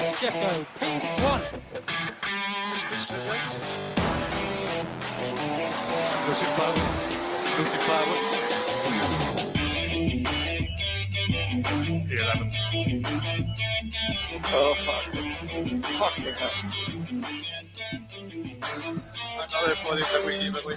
Pacheco, P1. Lucy Flower. Lucy Flower. Eleven. Oh fuck. Fucking hell. Another 40 every, every.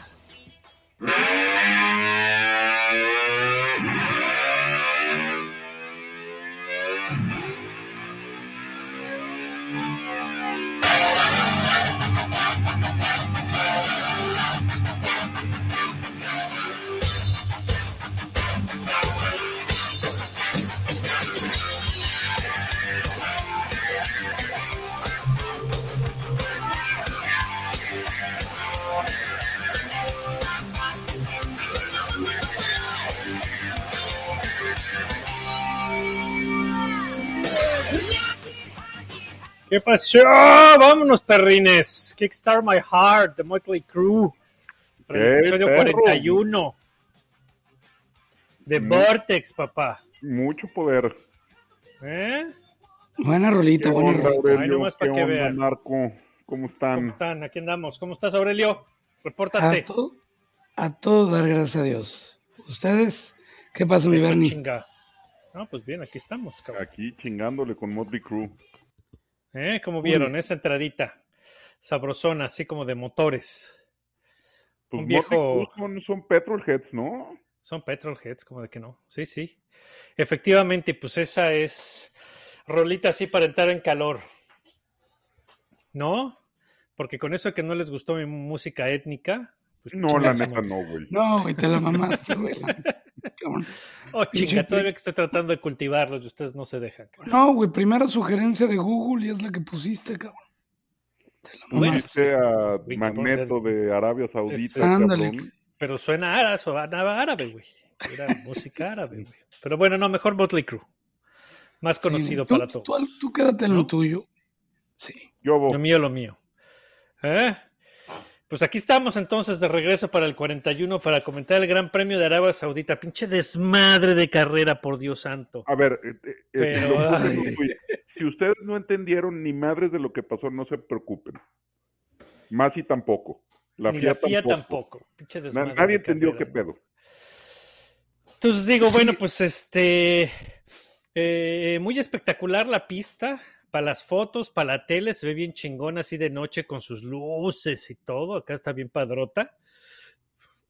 ¿Qué pasó? Vámonos, perrines. Kickstart My Heart de Motley. Para ¡Eh, episodio perro! 41. De Mm. Vortex, papá. Mucho poder. ¿Eh? Buena rolita, ¿Qué buena onda, rolita. Aurelio? Ay, nomás pa' ¿Qué que vean. Marco? ¿Cómo ¿Cómo están? están? Aquí andamos. ¿Cómo estás, Aurelio? A Repórtate. a todo dar gracias a Dios. ¿Ustedes? ¿Qué pasa, mi Bernie? chinga. No, pues bien, aquí estamos, cabrón. Aquí chingándole con Motley Crue. ¿Eh? ¿Cómo vieron esa entradita? Sabrosona, así como de motores. Pues Un viejo- son, son Petrolheads, ¿no? Son petrolheads, como de que no. Sí, sí. Efectivamente, pues esa es rolita así para entrar en calor. ¿No? Porque con eso de que no les gustó mi música étnica. Pues No, la neta no, güey. No, güey, te la mamaste, güey. Oh, chinga, todavía que estoy tratando de cultivarlos y ustedes no se dejan. cabrón. No, güey, primera sugerencia de Google y es la que pusiste, cabrón. Bueno, pues, Sea Uy, Magneto de Arabia Saudita, es- Ándale. Pero suena árabe, sonaba árabe, güey. Era música árabe, güey. Pero bueno, no, mejor Motley Crue. Más conocido Sí, tú- para todos. Tú, tú quédate en lo tuyo. Sí. Yo, Bo, Lo mío, lo mío. ¿Eh? Pues aquí estamos entonces de regreso para el 41 para comentar el Gran Premio de Arabia Saudita. Pinche desmadre de carrera, por Dios santo. a ver, eh, eh, Pero, eh, si ustedes no entendieron ni madres de lo que pasó, no se preocupen. Más y tampoco. La Ni FIA, la FIA tampoco. tampoco. Pinche desmadre nadie de entendió carrera. qué pedo. Entonces digo, Sí. bueno, pues este. eh, muy espectacular la pista. Para las fotos, para la tele, se ve bien chingón así de noche con sus luces y todo. Acá está bien padrota.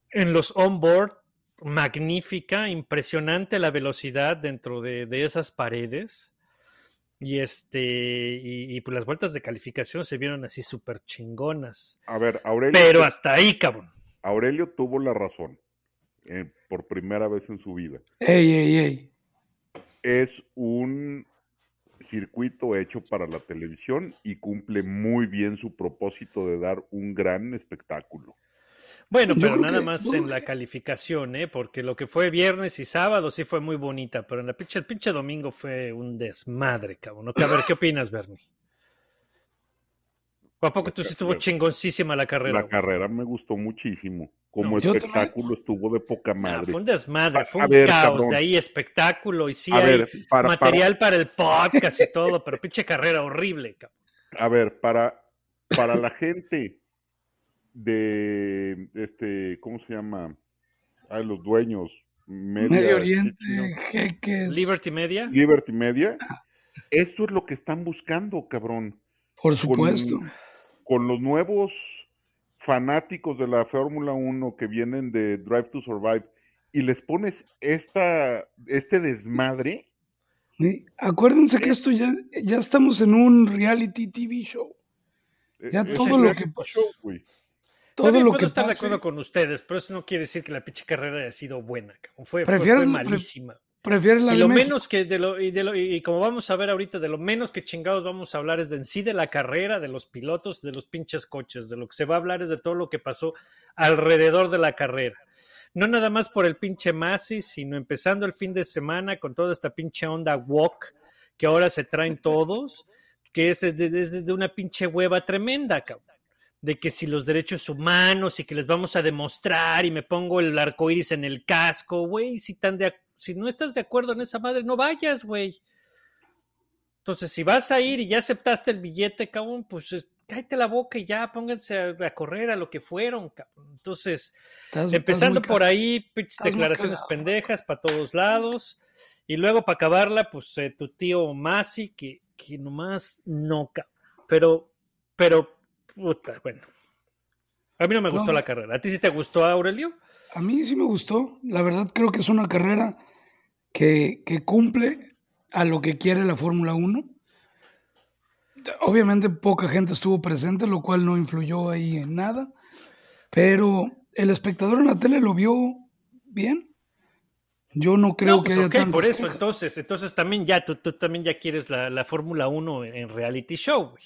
En los onboard, magnífica, impresionante la velocidad dentro de, de esas paredes. Y este, y, y, pues las vueltas de calificación se vieron así súper chingonas. A ver, Aurelio, Pero hasta ahí, cabrón. Aurelio tuvo la razón eh, por primera vez en su vida. Ey, ey, ey. Es un circuito hecho para la televisión y cumple muy bien su propósito de dar un gran espectáculo. Bueno, pero nada que- más en la calificación, ¿eh? Porque lo que fue viernes y sábado sí fue muy bonita, pero en la pinche, el pinche domingo fue un desmadre, cabrón. A ver, ¿qué opinas, Bernie? ¿O a poco tú sí estuvo chingoncísima la carrera? La güey? carrera me gustó muchísimo. Como No, espectáculo estuvo de poca Ah, madre. fue un desmadre, fue un ver, caos cabrón. de ahí, espectáculo, y sí a hay ver, para, para- material para... el podcast y todo, pero pinche carrera horrible, cabrón. a ver, para, para la gente de este, ¿cómo se llama? Ah, los dueños. Media, Medio ¿qué Oriente, jeques. Liberty Media. Liberty Media. Esto es lo que están buscando, cabrón. Por supuesto. Con, con los nuevos fanáticos de la Fórmula 1 que vienen de Drive to Survive y les pones esta, este desmadre. Sí, Acuérdense que esto ya, ya estamos en un reality TV show. Ya eh, todo lo que pasó. Todo lo puedo que estar de acuerdo con ustedes, pero eso no quiere decir que la pinche carrera haya sido buena. Fue, fue- Prefiero fue la- pre- malísima. Prefiere la Y de lo México. menos que de lo, y de lo y como vamos a ver ahorita, de lo menos que chingados vamos a hablar es de en sí de la carrera, de los pilotos, de los pinches coches. De lo que se va a hablar es de todo lo que pasó alrededor de la carrera. No nada más por el pinche Masi, sino empezando el fin de semana con toda esta pinche onda walk que ahora se traen todos, que es desde de, de una pinche hueva tremenda, cabrón. De que si los derechos humanos y que les vamos a demostrar y me pongo el arco iris en el casco, güey, si tan de si no estás de acuerdo en esa madre, no vayas, güey. Entonces, si vas a ir y ya aceptaste el billete, cabrón, pues es- cállate la boca y ya pónganse a, a correr a lo que fueron, cabrón. Entonces, Estás- empezando por ahí, declaraciones pendejas para todos lados. Y luego, para acabarla, pues eh, tu tío Masi, que, que nomás no, cabrón. Pero, pero, puta, bueno. A mí no me gustó No. la carrera. ¿A ti sí te gustó, Aurelio? A mí sí me gustó. La verdad creo que es una carrera que, que cumple a lo que quiere la Fórmula 1. Obviamente poca gente estuvo presente, lo cual no influyó ahí en nada. Pero el espectador en la tele lo vio bien. Yo no creo No, que pues, haya ok, tantas por eso, quejas. entonces, entonces también ya, tú, tú también ya quieres la, la Fórmula 1 en, en reality show, güey.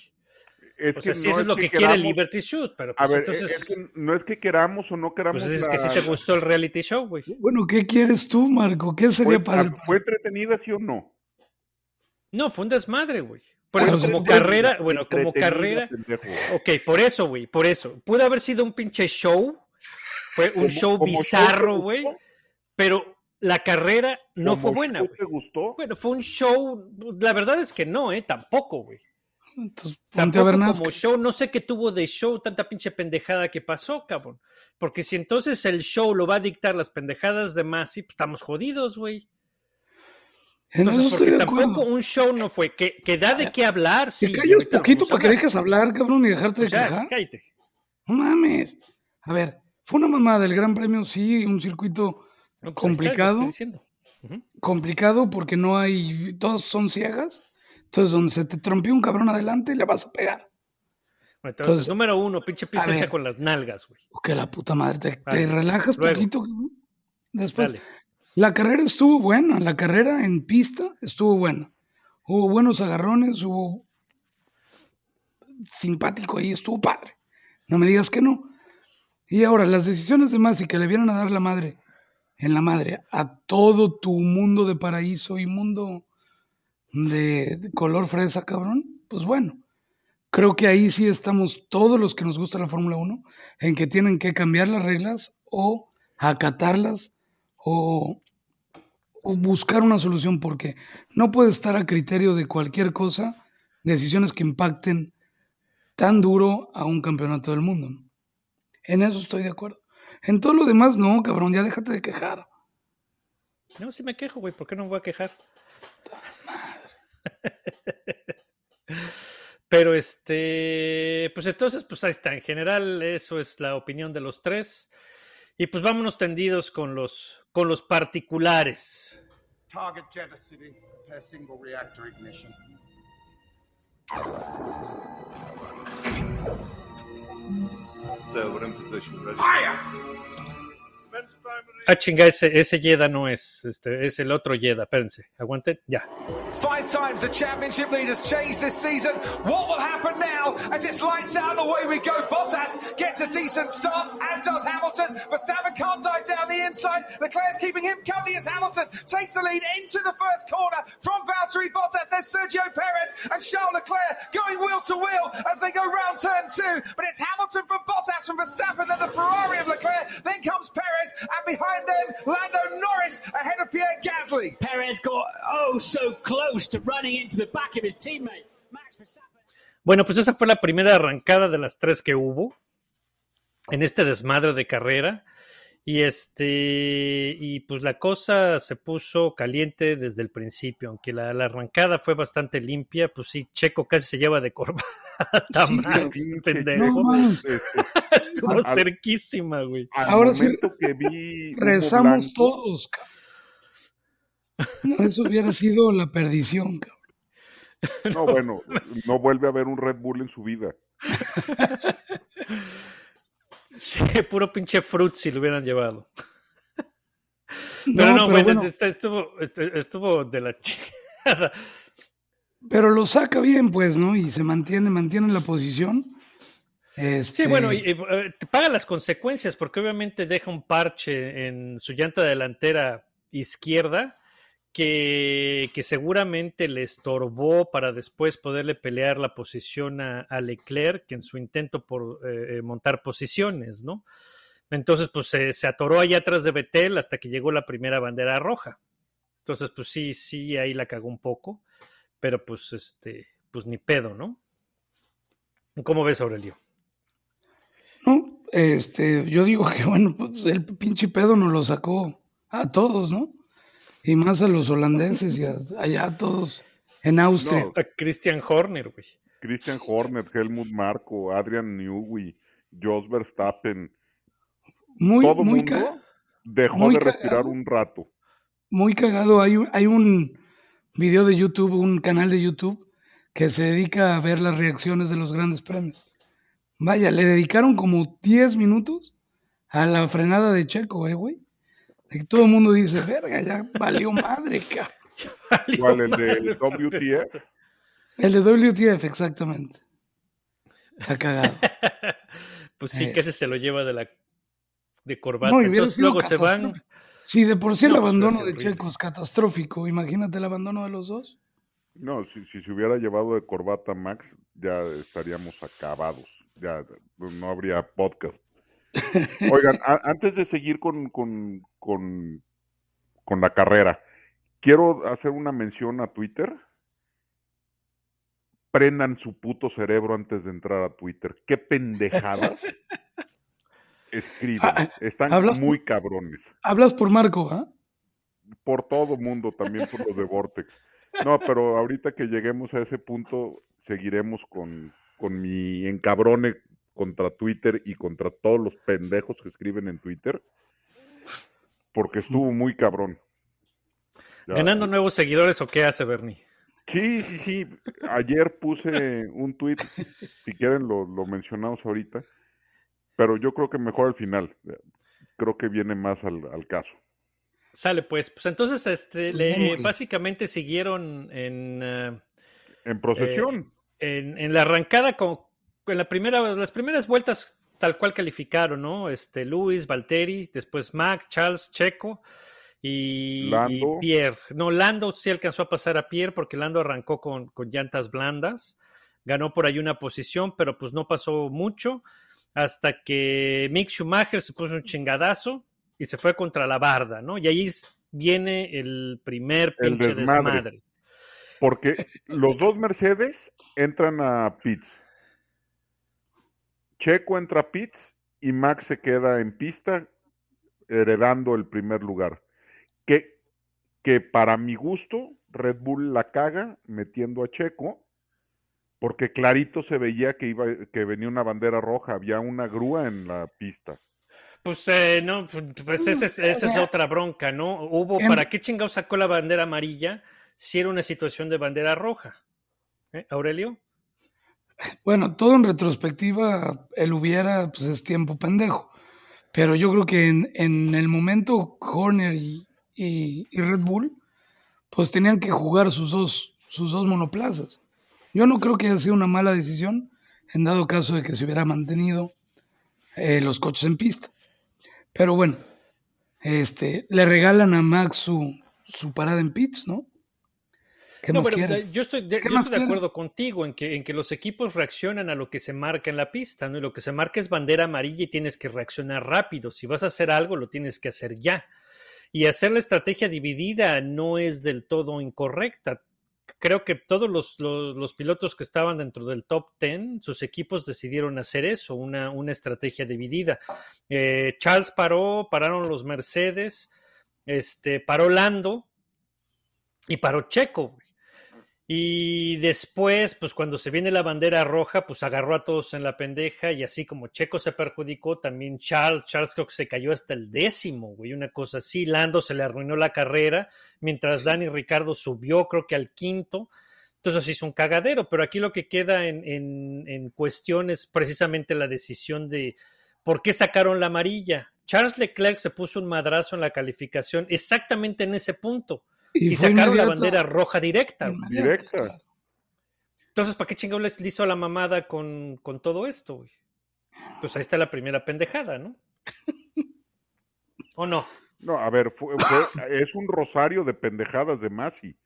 Es O sea, que si no eso es lo que, quiere queramos- Liberty Shoot, pero A pues ver, entonces, es que no es que queramos o no queramos. pues es que sí te gustó el reality show, güey. Bueno, ¿qué quieres tú, Marco? ¿Qué sería ¿Fue, padre? ¿Fue entretenida, sí o no? No, fue un desmadre, güey. Por Bueno, eso, como carrera, bueno, como carrera, ok, por eso, güey, por eso. Pudo haber sido un pinche show, fue un Como- show como bizarro, güey, pero la carrera no como fue buena, güey. ¿Te gustó? Bueno, fue un show, la verdad es que no, eh, tampoco, güey. Entonces, ponte a ver como show, no sé qué tuvo de show, tanta pinche pendejada que pasó, cabrón. Porque si entonces el show lo va a dictar las pendejadas de Masi, pues estamos jodidos, güey. Entonces, porque tampoco un show no fue, que, que da de qué hablar, sí. Te lo poquito para que dejes hablar, cabrón, y dejarte de quejar. cállate. No mames. A ver, fue una mamada del Gran Premio, sí, un circuito No, pues está, complicado. estoy diciendo. Ujú. complicado porque no hay, todos son ciegas. Entonces, donde se te trompió un cabrón adelante, le vas a pegar. Entonces, Entonces, número uno, pinche pista hecha con las nalgas, güey. Que la puta madre, te, relajas luego. poquito. Después, Dale. la carrera estuvo buena, la carrera en pista estuvo buena. Hubo buenos agarrones, hubo simpático ahí, estuvo padre. No me digas que no. Y ahora, las decisiones de Masi que le vieron a dar la madre, en la madre, a todo tu mundo de paraíso y mundo de, color fresa, cabrón, pues bueno. Creo que ahí sí estamos todos los que nos gusta la Fórmula 1 en que tienen que cambiar las reglas o acatarlas o, o buscar una solución porque no puede estar a criterio de cualquier cosa decisiones que impacten tan duro a un campeonato del mundo. En eso estoy de acuerdo. En todo lo demás, no, cabrón, ya déjate de quejar. No, sí me quejo, güey. ¿Por qué no me voy a quejar? Pero este, pues entonces, pues ahí está. En general, eso es la opinión de los tres. Y pues vámonos tendidos con los, con los particulares. Target Jeddah City. Single reactor ignition. So we're in position. Ready? Ah, chinga, ese, ese Yeda no es, este, es el otro Yeda. Espérense, aguanten, ya. Five times the championship leaders changed this season. What will happen now as it's lights out and away we go? Bottas gets a decent start, as does Hamilton. Verstappen can't dive down the inside. Leclerc's keeping him company as Hamilton takes the lead into the first corner from Valtteri Bottas. There's Sergio Perez and Charles Leclerc going wheel to wheel as they go round turn two. But it's Hamilton from Bottas from Verstappen, then the Ferrari of Leclerc. Then comes Perez, and behind them, Lando Norris ahead of Pierre Gasly. Perez got oh so close to running into the back of his teammate, Max Verstappen. Bueno, pues esa fue la primera arrancada de las tres que hubo en este desmadre de carrera. Y este, y pues la cosa se puso caliente desde el principio, aunque la, la arrancada fue bastante limpia, pues sí, Checo casi se lleva de corbata, Sí, Max, Pinche pendejo. No. Este, Estuvo al- cerquísima, güey. al Ahora sí, que vi Rezamos Blanco, todos, cabrón. No, eso hubiera sido la perdición, cabrón. No, bueno, no vuelve a haber un Red Bull en su vida. Sí, puro pinche fruit si lo hubieran llevado. Pero no, pero bueno, bueno, este- estuvo, este- estuvo de la chingada. pero lo saca bien, pues, ¿no? Y se mantiene, mantiene la posición. Sí, Este, bueno, y, y, eh, te paga las consecuencias porque obviamente deja un parche en su llanta delantera izquierda que, seguramente le estorbó para después poderle pelear la posición a, a Leclerc en su intento por eh, eh, montar posiciones, ¿no? Entonces, pues se, se atoró allá atrás de Betel hasta que llegó la primera bandera roja. Entonces, pues sí, sí, ahí la cagó un poco. pero pues este, pues ni pedo, ¿no? ¿Cómo ves, Aurelio? No, este, yo digo que bueno, pues el pinche pedo nos lo sacó a todos, ¿no? Y más a los holandeses y a- allá a todos en Austria. No, A Christian Horner, güey. Christian Horner, Helmut Marko, Adrian Newey, Jos Verstappen, muy, todo muy, mundo dejó muy de respirar cagado. un rato. muy cagado. Hay un, hay un video de YouTube, un canal de YouTube que se dedica a ver las reacciones de los grandes premios. Vaya, le dedicaron como 10 minutos a la frenada de Checo, eh, güey. Que todo el mundo dice, verga, ya valió madre, cabrón. ¿Cuál? El de WTF. El de WTF, exactamente. Está cagado. Pues sí, que ese se lo lleva de la de corbata. No, Entonces luego se van. Si de por sí el No, pues, abandono de. Checo es catastrófico, imagínate el abandono de los dos. No, si, si se hubiera llevado de corbata Max, ya estaríamos acabados. Ya no habría podcast. Oigan, a- antes de seguir con, con, con, con la carrera, quiero hacer una mención a Twitter. Prendan su puto cerebro antes de entrar a Twitter. Qué pendejadas escriben. Ah, Están hablas- muy cabrones. Hablas por Marco, ¿ah? por todo mundo, también por los de Vortex. No, pero ahorita que lleguemos a ese punto, seguiremos con, con mi encabrone contra Twitter y contra todos los pendejos que escriben en Twitter, porque estuvo muy cabrón. Ya- ¿Ganando nuevos seguidores o qué hace Bernie? Sí, sí, sí. Ayer puse un tweet, si quieren lo, lo mencionamos ahorita, pero yo creo que mejor al final. Creo que viene más al, al caso. Sale pues. Pues entonces, este, le, básicamente siguieron en, eh, En procesión. en, en la arrancada con, en la primera, las primeras vueltas tal cual calificaron, ¿no? Este, Luis, Valtteri, después Mac, Charles, Checo y. Pierre. No, Lando sí alcanzó a pasar a Pierre porque Lando arrancó con, con llantas blandas, ganó por ahí una posición, pero pues no pasó mucho hasta que Mick Schumacher se puso un chingadazo y se fue contra la barda, ¿no? Y ahí viene el primer El pinche desmadre. desmadre. Porque los dos Mercedes entran a pits. Checo entra a pits y Max se queda en pista heredando el primer lugar. Que, que para mi gusto Red Bull la caga metiendo a Checo porque clarito se veía que iba que venía una bandera roja, había una grúa en la pista. Pues eh, no, pues esa es, esa es la otra bronca, ¿no? Hubo, Em- ¿para qué chingados sacó la bandera amarilla si era una situación de bandera roja? ¿Eh, Aurelio? Bueno, todo en retrospectiva, el hubiera, pues es tiempo pendejo. Pero yo creo que en, en el momento Horner y, y- Red Bull, pues tenían que jugar sus dos, sus dos monoplazas. Yo no creo que haya sido una mala decisión en dado caso de que se hubiera mantenido eh, los coches en pista. Pero bueno, este, le regalan a Max su, su parada en pits, ¿no? ¿Qué No, pero, yo estoy, de, ¿Qué yo estoy de acuerdo contigo en que, en que los equipos reaccionan a lo que se marca en la pista, ¿no? Y lo que se marca es bandera amarilla y tienes que reaccionar rápido. Si vas a hacer algo, lo tienes que hacer ya. Y hacer la estrategia dividida no es del todo incorrecta. Creo que todos los, los- los pilotos que estaban dentro del top 10, sus equipos decidieron hacer eso, una, una estrategia dividida. Eh, Charles paró, pararon los Mercedes, este, paró Lando y paró Checo. Y después, pues cuando se viene la bandera roja, pues agarró a todos en la pendeja y así como Checo se perjudicó, también Charles, Charles creo que se cayó hasta el décimo, güey, una cosa así, Lando se le arruinó la carrera, mientras Dani Ricardo subió creo que al quinto, entonces hizo un cagadero, pero aquí lo que queda en, en, en cuestión es precisamente la decisión de por qué sacaron la amarilla. Charles Leclerc se puso un madrazo en la calificación exactamente en ese punto y, sacaron la bandera roja directa. Directa. Entonces, ¿para qué chingados les hizo la mamada con, con todo esto, güey? Pues ahí está la primera pendejada, ¿no? ¿O no? No, a ver, fue- fue- es un rosario de pendejadas de Masi.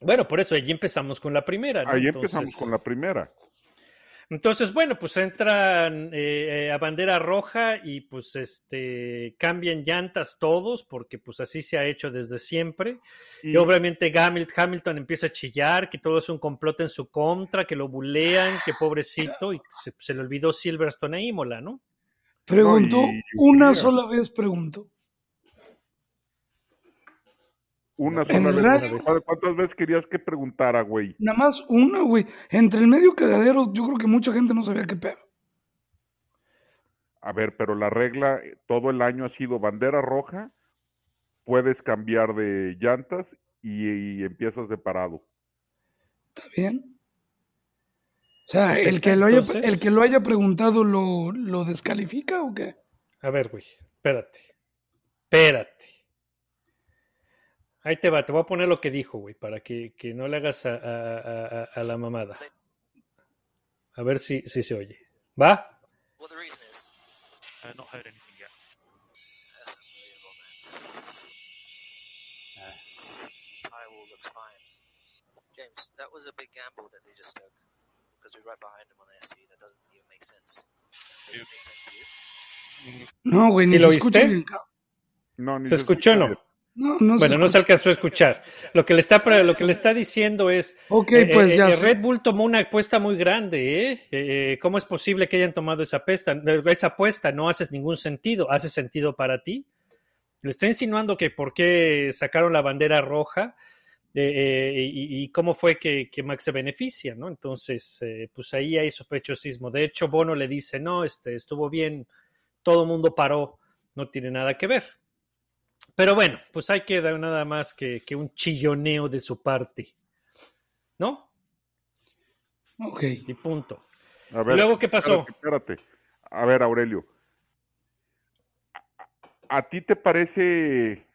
Bueno, por eso allí empezamos con la primera, ¿no? Ahí Entonces, empezamos con la primera. Entonces, bueno, pues entran eh, a bandera roja y pues este cambian llantas todos, porque pues así se ha hecho desde siempre. Y, Y- obviamente Hamil- Hamilton empieza a chillar, que todo es un complot en su contra, que lo bulean, que pobrecito, y se, se le olvidó Silverstone a Imola, ¿no? Preguntó, una sola vez preguntó. Una sola vez. radio. ¿Cuántas- ¿Cuántas veces querías que preguntara, güey? Nada más una, güey. Entre el medio cagadero, yo creo que mucha gente no sabía qué pedo. A ver, pero la regla eh, todo el año ha sido bandera roja, puedes cambiar de llantas y, y empiezas de parado. ¿Está bien? O sea, Pues el, que lo haya, entonces. el que lo haya preguntado lo, lo descalifica o qué? A ver, güey, espérate. Espérate. Ahí te va, te voy a poner lo que dijo, güey, para que, que no le hagas a, a- a- a- la mamada. A ver si, si se oye. ¿Va? What the reason is? Not heard anything yet. That's unbelievable, man. Tire wall looks fine. James, that was a big gamble that they just took. Because we're right behind them on the SC. That doesn't even make sense. Does it make sense to you? No, güey, ¿Sí ni lo se viste? No, ni ¿Se escuchó o escucha no? No, no Bueno, no se alcanzó a escuchar. Lo que le está, lo que le está diciendo es, Ok, eh, pues eh, ya. eh. Red Bull tomó una apuesta muy grande, ¿eh? Eh, ¿Cómo es posible que hayan tomado esa apuesta? Esa apuesta no hace ningún sentido. ¿Hace sentido para ti? Le está insinuando que por qué sacaron la bandera roja y, y cómo fue que, que Max se beneficia, ¿no? Entonces, pues ahí hay sospechosismo. De hecho, Bono le dice, no, este, estuvo bien, todo el mundo paró, no tiene nada que ver. Pero bueno, pues hay que dar nada más que, que un chilloneo de su parte, ¿no? Ok. Y punto. A ver, luego qué pasó? Espérate, espérate. A ver, Aurelio. ¿A, a ti te parece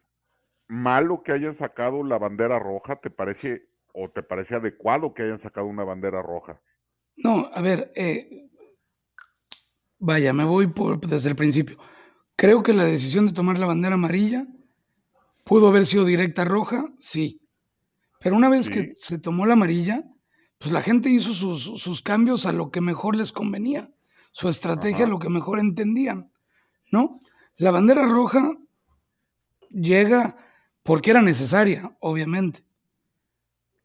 malo que hayan sacado la bandera roja? ¿Te parece o te parece adecuado que hayan sacado una bandera roja? No, a ver, eh, vaya, me voy por, desde el principio. Creo que la decisión de tomar la bandera amarilla pudo haber sido directa roja, sí. Pero una vez Sí. que se tomó la amarilla, pues la gente hizo sus, sus cambios a lo que mejor les convenía, su estrategia a lo que mejor entendían, ¿no? La bandera roja llega porque era necesaria, obviamente.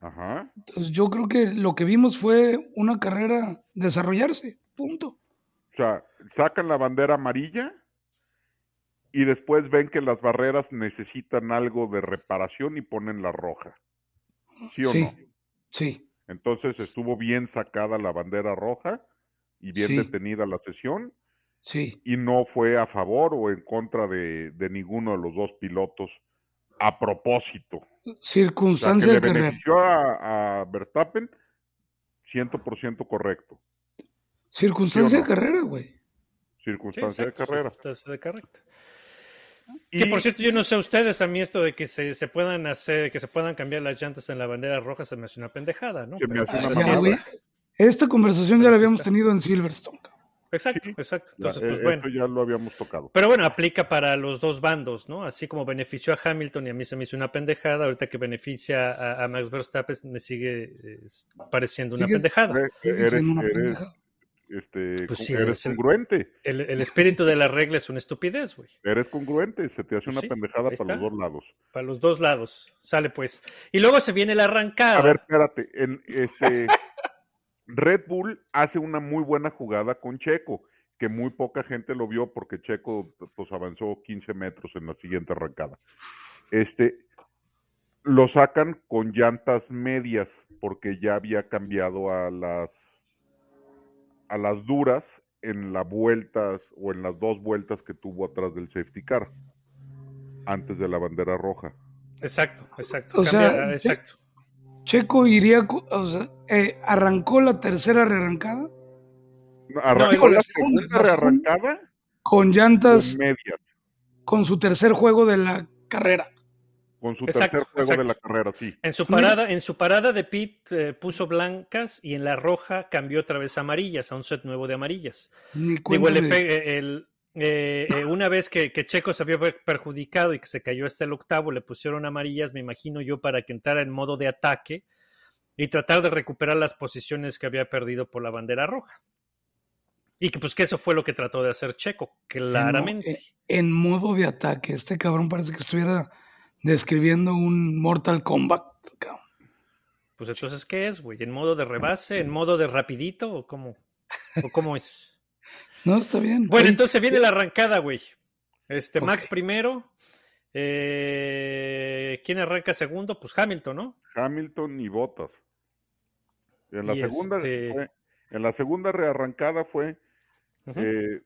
Ajá. Entonces yo creo que lo que vimos fue una carrera desarrollarse, punto. O sea, sacan la bandera amarilla y después ven que las barreras necesitan algo de reparación y ponen la roja. ¿Sí o Sí, no? sí, Entonces estuvo bien sacada la bandera roja y bien Sí. detenida la sesión sí. y no fue a favor o en contra de, de ninguno de los dos pilotos a propósito. O sea, que Circunstancia le de carrera. benefició a, a Verstappen 100% correcto. Circunstancia ¿Sí o de carrera, güey. Sí, Circunstancia exacto, de carrera. circunstancia de carrera. Y, Que por cierto, yo no sé ustedes, a mí esto de que se, se puedan hacer, que se puedan cambiar las llantas en la bandera roja se me hace una pendejada, ¿no? Pero, pues, una Ya, güey. Esta conversación ya la habíamos tenido en Silverstone. Exacto, exacto. ya, Entonces, eh, pues bueno. Esto ya lo habíamos tocado. Pero bueno, aplica para los dos bandos, ¿no? Así como benefició a Hamilton y a mí se me hizo una pendejada, ahorita que beneficia a, a Max Verstappen me sigue eh, pareciendo una pendejada. Eres, siendo una eres, pendejada. Este, Pues sí, eres congruente. El, el espíritu de la regla es una estupidez, güey. Eres congruente. Se te hace Pues una sí, pendejada para los dos lados. Para los dos lados. Sale pues. Y luego se viene la arrancada. A ver, espérate. En, este, Red Bull hace una muy buena jugada con Checo, que muy poca gente lo vio porque Checo pues avanzó 15 metros en la siguiente arrancada. Este, lo sacan con llantas medias porque ya había cambiado a las a las duras en las vueltas o en las dos vueltas que tuvo atrás del safety car antes de la bandera roja. Exacto, exacto. O sea, exacto. Checo iría, cu- o sea, eh, arrancó la tercera rearrancada No, Arrancó No, la la segunda, rearrancada con con llantas medias, con su tercer juego de la carrera. Con su Exacto, tercer juego de la carrera, sí. En su parada, en su parada de pit eh, puso blancas y en la roja cambió otra vez a amarillas, a un set nuevo de amarillas. Ni Digo, cuenta el eh, el, eh, eh, una vez que, que Checo se vio per- perjudicado y que se cayó hasta el octavo, le pusieron amarillas, me imagino yo, para que entrara en modo de ataque y tratar de recuperar las posiciones que había perdido por la bandera roja. Y que pues que eso fue lo que trató de hacer Checo, claramente. En modo de ataque. Este cabrón parece que estuviera describiendo un Mortal Kombat. cabrón. Pues entonces, ¿qué es, güey? ¿En modo de rebase? ¿En modo de rapidito? ¿O cómo? ¿O cómo es? No, está bien. Bueno, entonces viene la arrancada, güey. Este, Max primero. Eh, ¿Quién arranca segundo? Pues Hamilton, ¿no? Hamilton y Bottas. En la Y segunda, este- fue- en la segunda rearrancada fue eh,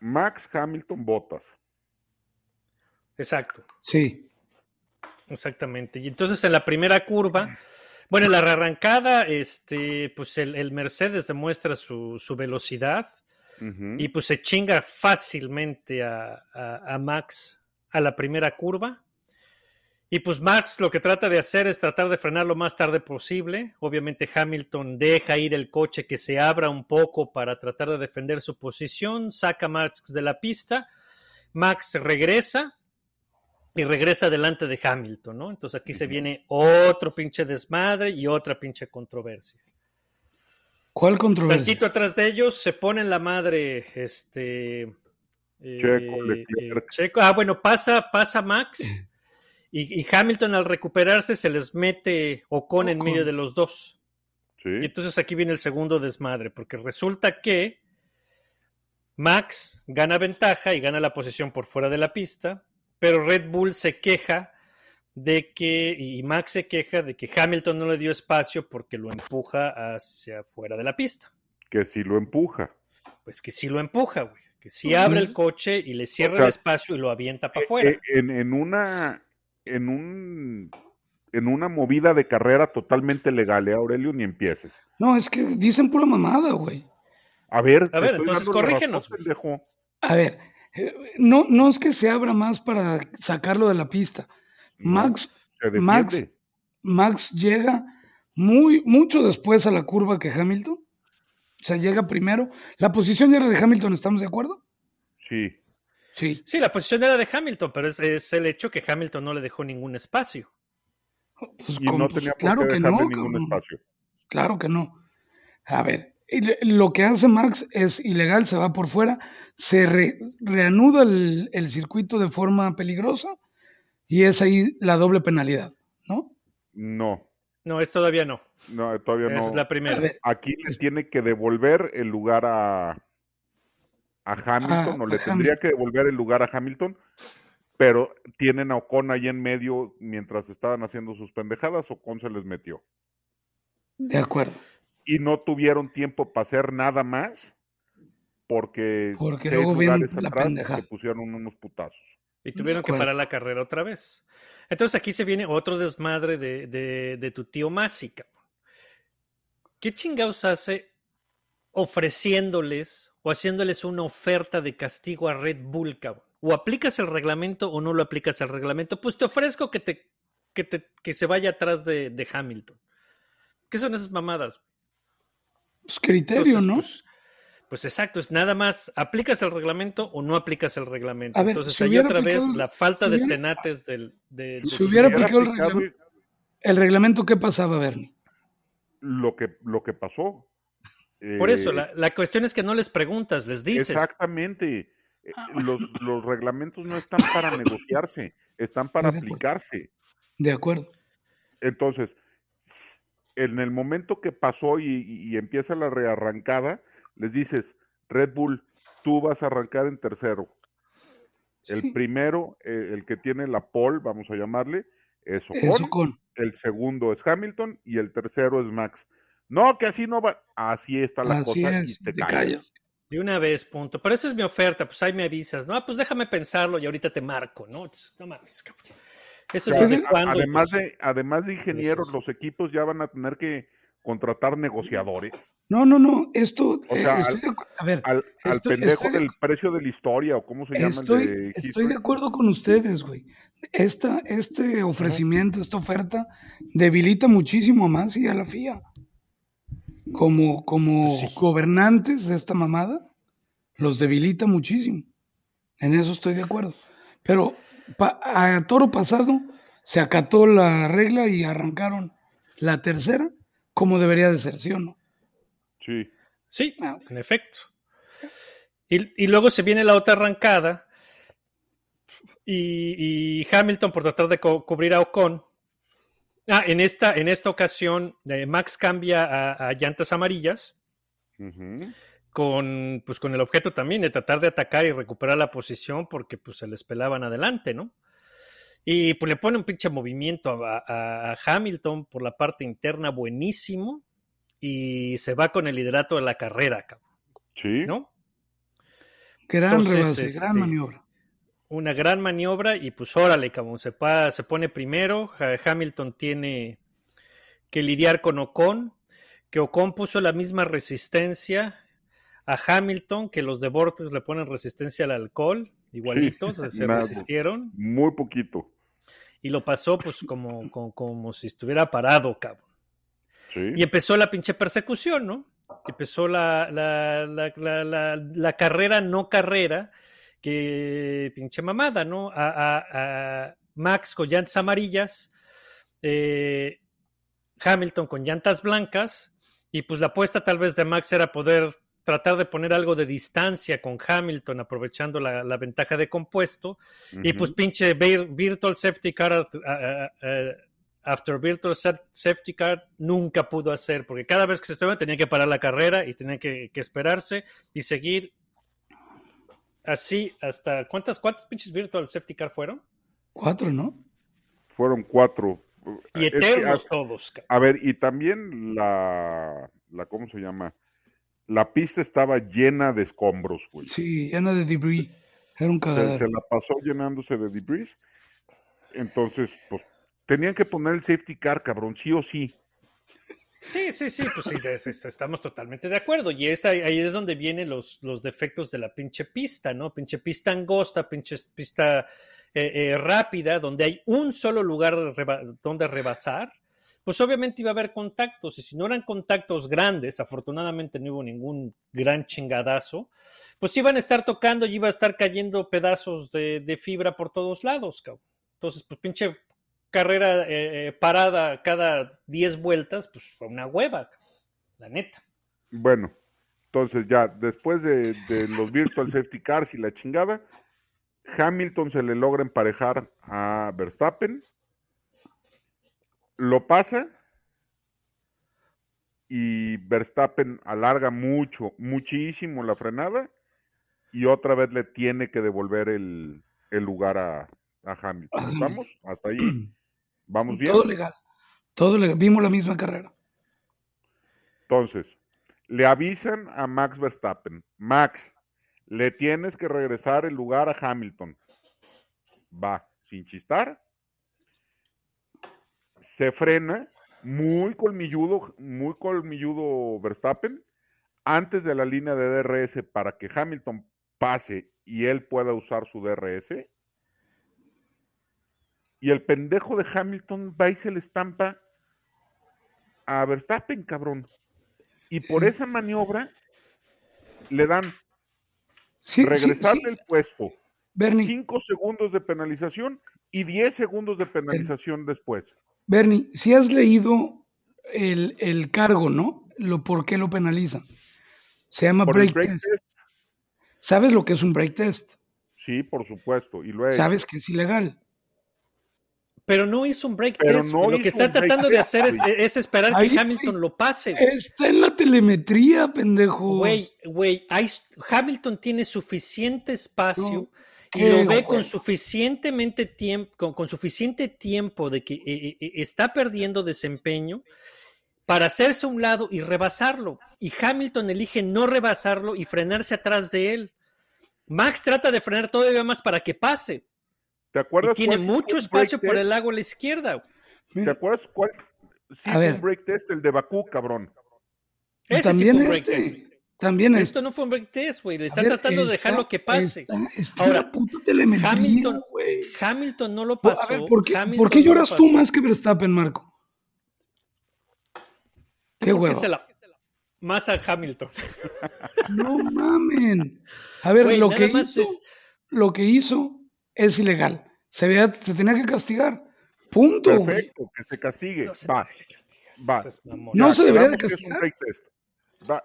Max Hamilton Bottas. Exacto, Sí. Exactamente. Y entonces en la primera curva, bueno, en la rearrancada, este, pues el, el Mercedes demuestra su, su velocidad y pues se chinga fácilmente a, a- a Max a la primera curva. Y pues Max lo que trata de hacer es tratar de frenar lo más tarde posible. Obviamente Hamilton deja ir el coche que se abra un poco para tratar de defender su posición, saca a Max de la pista, Max regresa y regresa delante de Hamilton, ¿no? Entonces aquí se viene otro pinche desmadre y otra pinche controversia. ¿Cuál controversia? Tantito atrás de ellos se pone en la madre este eh, Checo, eh, Checo. Ah, bueno, pasa, pasa Max y, y Hamilton al recuperarse se les mete Ocon en Ocon. medio de los dos. Sí. Y entonces aquí viene el segundo desmadre, porque resulta que Max gana ventaja y gana la posición por fuera de la pista, pero Red Bull se queja de que, y Max se queja de que Hamilton no le dio espacio porque lo empuja hacia fuera de la pista. Que si lo empuja. Pues que sí lo empuja, güey. Que sí abre el coche y le cierra O sea, el espacio y lo avienta para afuera. Eh, En, en una en un en una movida de carrera totalmente legal, ¿eh, Aurelio? Ni empieces. No, es que dicen pura mamada, güey. A ver, A ver, entonces razón, corrígenos. A ver, eh, no, no es que se abra más para sacarlo de la pista. Max. Max, Max llega muy, mucho después a la curva que Hamilton. O sea, llega primero. La posición ya era de Hamilton, ¿estamos de acuerdo? Sí. Sí. Sí, la posición era de Hamilton, pero es, es el hecho que Hamilton no le dejó ningún espacio. Pues, Y no pues, tenía por claro qué que dejarle no, ningún espacio. Claro que no. A ver, lo que hace Max es ilegal, se va por fuera, se re- reanuda el, el circuito de forma peligrosa y es ahí la doble penalidad, ¿no? No, No, es todavía no. no, todavía Esa no. es la primera. Ver, Aquí le tiene que devolver el lugar a, a Hamilton, A- o le a tendría Hamilton. que devolver el lugar a Hamilton, pero tienen a Ocon ahí en medio mientras estaban haciendo sus pendejadas, Ocon se les metió. de acuerdo. Y no tuvieron tiempo para hacer nada más, porque, Porque seis luego lugares la pendeja. se pusieron unos putazos. Y tuvieron que parar la carrera otra vez. Entonces aquí se viene otro desmadre de, de- de tu tío Masi, cabrón. ¿Qué chingados hace ofreciéndoles o haciéndoles una oferta de castigo a Red Bull, cabrón? O aplicas el reglamento o no lo aplicas el reglamento. Pues te ofrezco que te que, te, que se vaya atrás de, de Hamilton. ¿Qué son esas mamadas? Pues criterio, Entonces, ¿no? Pues, pues exacto, es nada más, ¿aplicas el reglamento o no aplicas el reglamento? Ver, Entonces si ahí otra vez la falta si de tenates del... De, de Si hubiera aplicado el reglamento, el reglamento, ¿qué pasaba, Bernie? Lo que, lo que pasó. Por eso, Eh, la, la cuestión es que no les preguntas, les dices. Exactamente. Eh, Ah. Los, los reglamentos no están para negociarse, están para de aplicarse. De acuerdo. Entonces, en el momento que pasó y, empieza la rearrancada, les dices, Red Bull, tú vas a arrancar en tercero. Sí. El primero, eh, el que tiene la pole, vamos a llamarle, es Ocon. El segundo es Hamilton y el tercero es Max. No, que así no va. Así está la Así cosa es, y te te callas. callas. De una vez, punto. Pero esa es mi oferta, pues ahí me avisas. No, pues déjame pensarlo y ahorita te marco, ¿no? No mames, cabrón. Eso O sea, desde ade- cuándo. además, Pues, de, además de ingenieros, los equipos ya van a tener que contratar negociadores. No, no, no. Esto. O eh, estoy al- de a ver, Al, al Estoy- pendejo estoy de- del precio de la historia, o cómo se llama estoy, el de estoy de acuerdo con ustedes, güey. Esta, este ofrecimiento, esta oferta, debilita muchísimo a más y a la FIA. Como, como Pues sí. gobernantes de esta mamada, los debilita muchísimo. En eso estoy de acuerdo. Pero pa- a toro pasado se acató la regla y arrancaron la tercera como debería de ser, ¿sí o no? Sí. Sí, Ah, en efecto. Y, y luego se viene la otra arrancada y, y Hamilton por tratar de co- cubrir a Ocon. Ah, en esta, en esta ocasión eh, Max cambia a, a llantas amarillas. Con, pues, con el objeto también de tratar de atacar y recuperar la posición porque pues, se les pelaban adelante, ¿no? Y pues le pone un pinche movimiento a, a- a Hamilton por la parte interna buenísimo y se va con el liderato de la carrera, cabrón, Sí. ¿no? Gran Entonces, rebase, gran este, maniobra. Una gran maniobra y pues órale, cabrón, se, pa- se pone primero, Ha- Hamilton tiene que lidiar con Ocon, que Ocon puso la misma resistencia a Hamilton, que los de Vortex le ponen resistencia al alcohol, igualito, se- se nada. resistieron Muy poquito. y lo pasó pues como, como, como si estuviera parado, cabrón. Sí. Y empezó la pinche persecución, ¿no? Empezó la, la, la, la, la- la carrera no carrera, que pinche mamada, ¿no? A, a- a Max con llantas amarillas, eh, Hamilton con llantas blancas, y pues la apuesta tal vez de Max era poder tratar de poner algo de distancia con Hamilton, aprovechando la, la ventaja de compuesto, y pues pinche vir- Virtual Safety Car uh, uh, uh, After Virtual Sa- Safety Car nunca pudo hacer, porque cada vez que se estaba tenía que parar la carrera y tenía que, que esperarse y seguir así hasta... ¿Cuántas, cuántas pinches Virtual Safety Car fueron? Cuatro, ¿no? Fueron cuatro. Y Es que, eternos a- todos. A ver, y también la, la, ¿cómo se llama? La pista estaba llena de escombros, güey. Sí, llena de debris. Era un Se, cagadero. se la pasó llenándose de debris. Entonces, pues, tenían que poner el safety car, cabrón, sí o sí. Sí, sí, sí, pues sí, de- de- estamos totalmente de acuerdo. Y es ahí, ahí es donde vienen los, los defectos de la pinche pista, ¿no? Pinche pista angosta, pinche pista eh, eh, rápida, donde hay un solo lugar reba- donde rebasar. Pues obviamente iba a haber contactos, y si no eran contactos grandes, afortunadamente no hubo ningún gran chingadazo, pues iban a estar tocando y iba a estar cayendo pedazos de, fibra por todos lados, cabrón. Entonces, pues pinche carrera eh, eh, parada cada 10 vueltas, pues fue una hueva, la neta. Bueno, entonces ya, después de, de los virtual safety cars y la chingada, Hamilton se le logra emparejar a Verstappen, lo pasa y Verstappen alarga mucho, muchísimo la frenada y otra vez le tiene que devolver el, el lugar a, a Hamilton. ¿Vamos? Hasta ahí. ¿Vamos bien? Todo legal. Todo legal. Vimos la misma carrera. Entonces, le avisan a Max Verstappen, Max, le tienes que regresar el lugar a Hamilton. Va, sin chistar. Se frena, muy colmilludo, muy colmilludo Verstappen, antes de la línea de DRS para que Hamilton pase y él pueda usar su DRS. Y el pendejo de Hamilton va y se le estampa a Verstappen, cabrón. Y por esa maniobra le dan Sí, regresarle sí. el puesto, Bernie, 5 segundos de penalización y 10 segundos de penalización después. Bernie, si has leído el, el cargo, ¿no? Lo, ¿Por qué lo penalizan? Se llama break, break test. test, ¿Sabes lo que es un break test? sí, por supuesto, y lo he Sabes que es ilegal. Pero no hizo un break Pero test. no lo que está tratando de hacer es, es esperar Ahí, que Hamilton lo pase. Está en la telemetría, pendejo. Güey, güey, Hamilton tiene suficiente espacio No, y qué lo ve con suficientemente tiempo, con, con suficiente tiempo de que eh, eh, está perdiendo desempeño para hacerse a un lado y rebasarlo. Y Hamilton elige no rebasarlo y frenarse atrás de él. Max trata de frenar todavía más para que pase. ¿Te Y acuerdas tiene cuál sí fue mucho espacio por el lago a la izquierda. ¿Te acuerdas cuál? Sí, A fue ver. un break test, el de Bakú, cabrón. Ese sí también fue un break este. test. También. Esto no fue un break test, güey. Le están ver, tratando de está- dejarlo que pase. Está, está en Ahora, puta telemetría, Hamilton, güey. Hamilton no lo A pasó. ver, ¿por qué, Hamilton ¿por qué no lo lloras tú más que Verstappen, Marco? Qué huevo. se la- Más a Hamilton. No mamen. A ver, lo, que hizo, es- lo que hizo es ilegal. Se, veía- se tenía que castigar. Punto. Perfecto, que se castigue. No se Va. No Ya, se debería de castigar. Va.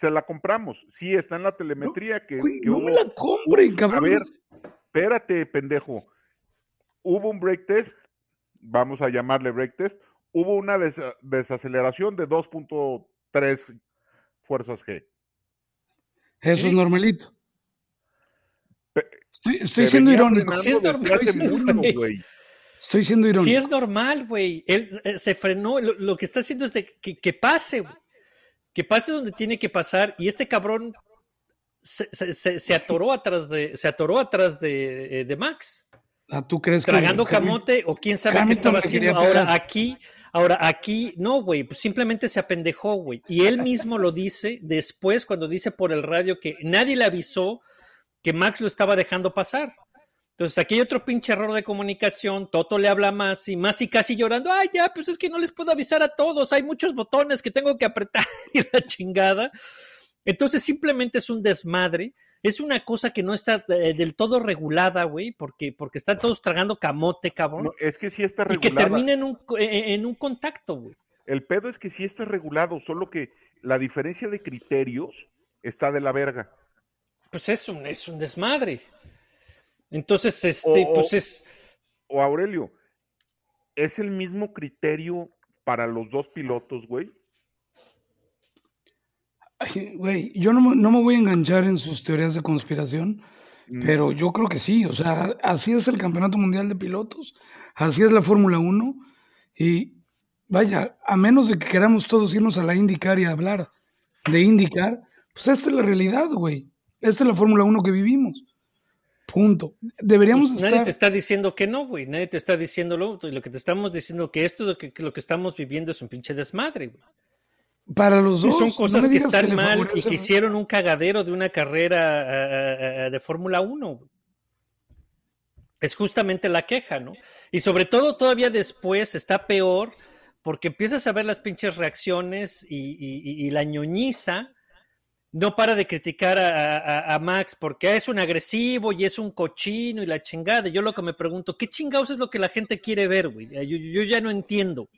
Se la compramos. Sí, está en la telemetría que, Güey, que no me la compren, A cabrón. ver, espérate, pendejo. Hubo un break test, vamos a llamarle break test. Hubo una desa- desaceleración de 2.3 fuerzas G. Eso es normalito. Estoy, siendo irónico. Sí es desde normal, hace sí, mucho, güey. güey. Estoy siendo irónico. Sí es normal, güey. Él eh, se frenó. Lo, lo que está haciendo es de que, que pase, güey. Que pase donde tiene que pasar. Y este cabrón se, se- atoró atrás de, se atoró atrás de, eh, de Max. Ah, ¿Tú crees que Tragando camote o quién sabe qué estaba haciendo. Ahora aquí, ahora aquí, no, güey, pues simplemente se apendejó, güey. Y él mismo lo dice después cuando dice por el radio que nadie le avisó que Max lo estaba dejando pasar. Entonces aquí hay otro pinche error de comunicación. Toto le habla más y más y casi llorando. Ay, ya, pues es que no les puedo avisar a todos. Hay muchos botones que tengo que apretar y la chingada. Entonces simplemente es un desmadre. Es una cosa que no está eh, del todo regulada, güey, porque, porque están todos tragando camote, cabrón. No, es que sí está y que regulada. termina en un, en un contacto, güey. El pedo es que sí está regulado, solo que la diferencia de criterios está de la verga. Pues es un, es un desmadre. Entonces, este, O- pues es. O Aurelio, ¿es el mismo criterio para los dos pilotos, güey? Ay, Güey, yo no, me- no me voy a enganchar en sus teorías de conspiración, Mm. pero yo creo que sí. O sea, así es el Campeonato Mundial de Pilotos, así es la Fórmula 1. Y vaya, a menos de que queramos todos irnos a la IndyCar y hablar de IndyCar, pues esta es la realidad, güey. Esta es la Fórmula 1 que vivimos. Punto. Deberíamos pues, nadie estar. te está diciendo que no, güey. Nadie te está diciéndolo. Lo que te estamos diciendo que esto, lo que, que lo que estamos viviendo es un pinche desmadre, güey. Para los Y dos. son no cosas que están mal y que hicieron un cagadero de una carrera de Fórmula 1. güey. Es justamente la queja, ¿no? Y sobre todo todavía después está peor porque empiezas a ver las pinches reacciones y, y- y- y la ñoñiza no para de criticar a, a- a Max porque es un agresivo y es un cochino y la chingada. Y yo lo que me pregunto, ¿qué chingados es lo que la gente quiere ver, güey? Yo, yo ya no entiendo.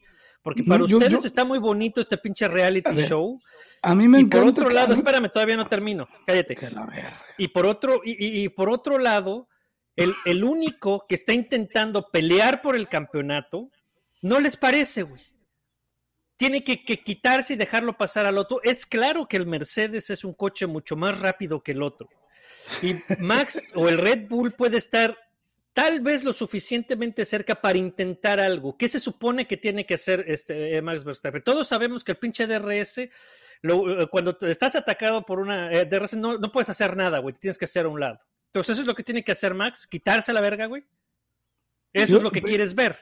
Porque para yo- ustedes yo- está muy bonito este pinche reality A ver, show. A mí me y por encanta. otro que- lado, mí- espérame, todavía no termino. Cállate. Y por otro, y, y- y por otro lado, el, el único que está intentando pelear por el campeonato, no les parece, güey. Tiene que, que quitarse y dejarlo pasar al otro. Es claro que el Mercedes es un coche mucho más rápido que el otro. Y Max o el Red Bull puede estar tal vez lo suficientemente cerca para intentar algo. ¿Qué se supone que tiene que hacer este eh, Max Verstappen? Todos sabemos que el pinche DRS, lo- eh, cuando estás atacado por una eh, DRS, no, no puedes hacer nada, güey. Te tienes que hacer a un lado. Entonces, eso es lo que tiene que hacer Max, quitarse la verga, güey. Eso Yo- es lo que quieres ver.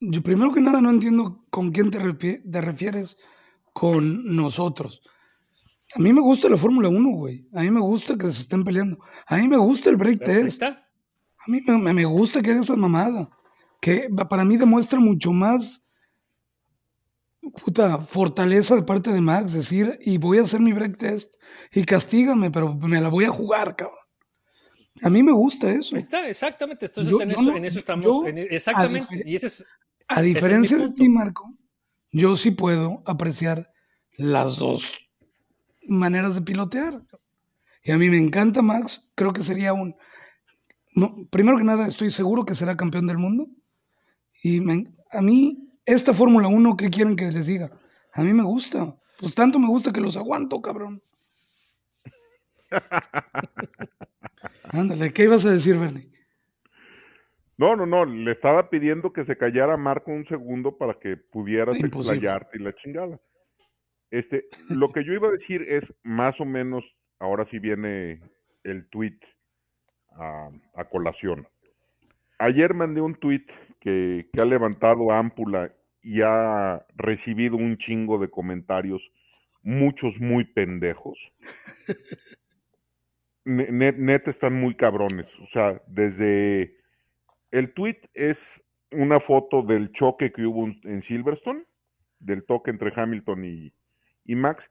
Yo primero que nada no entiendo con quién te, refi- te refieres con nosotros. A mí me gusta la Fórmula 1, güey. A mí me gusta que se estén peleando. A mí me gusta el break test. está. A mí me, me gusta que haga esa mamada. Que pa- para mí demuestra mucho más puta fortaleza de parte de Max. Decir, y voy a hacer mi break test y castígame, pero me la voy a jugar, cabrón. A mí me gusta eso. Está, exactamente. Entonces, Yo- en, eso, no- en eso estamos. yo, en- a exactamente. Y ese es. A diferencia de ti, Marco, yo sí puedo apreciar las dos maneras de pilotear. Y a mí me encanta Max, creo que sería un... No, primero que nada, estoy seguro que será campeón del mundo. Y me- a mí, esta Fórmula 1, ¿qué quieren que les diga? A mí me gusta. Pues tanto me gusta que los aguanto, cabrón. Ándale, ¿qué ibas a decir, Bernie? No, no, no, le estaba pidiendo que se callara Marco un segundo para que pudieras explayarte y la chingada. Este, lo que yo iba a decir es más o menos, ahora sí viene el tweet a, a colación. Ayer mandé un tweet que, que ha levantado ámpula y ha recibido un chingo de comentarios, muchos muy pendejos. Ne- net- neta están muy cabrones. O sea, desde el tweet es una foto del choque que hubo en- Silverstone, del toque entre Hamilton y, y Max,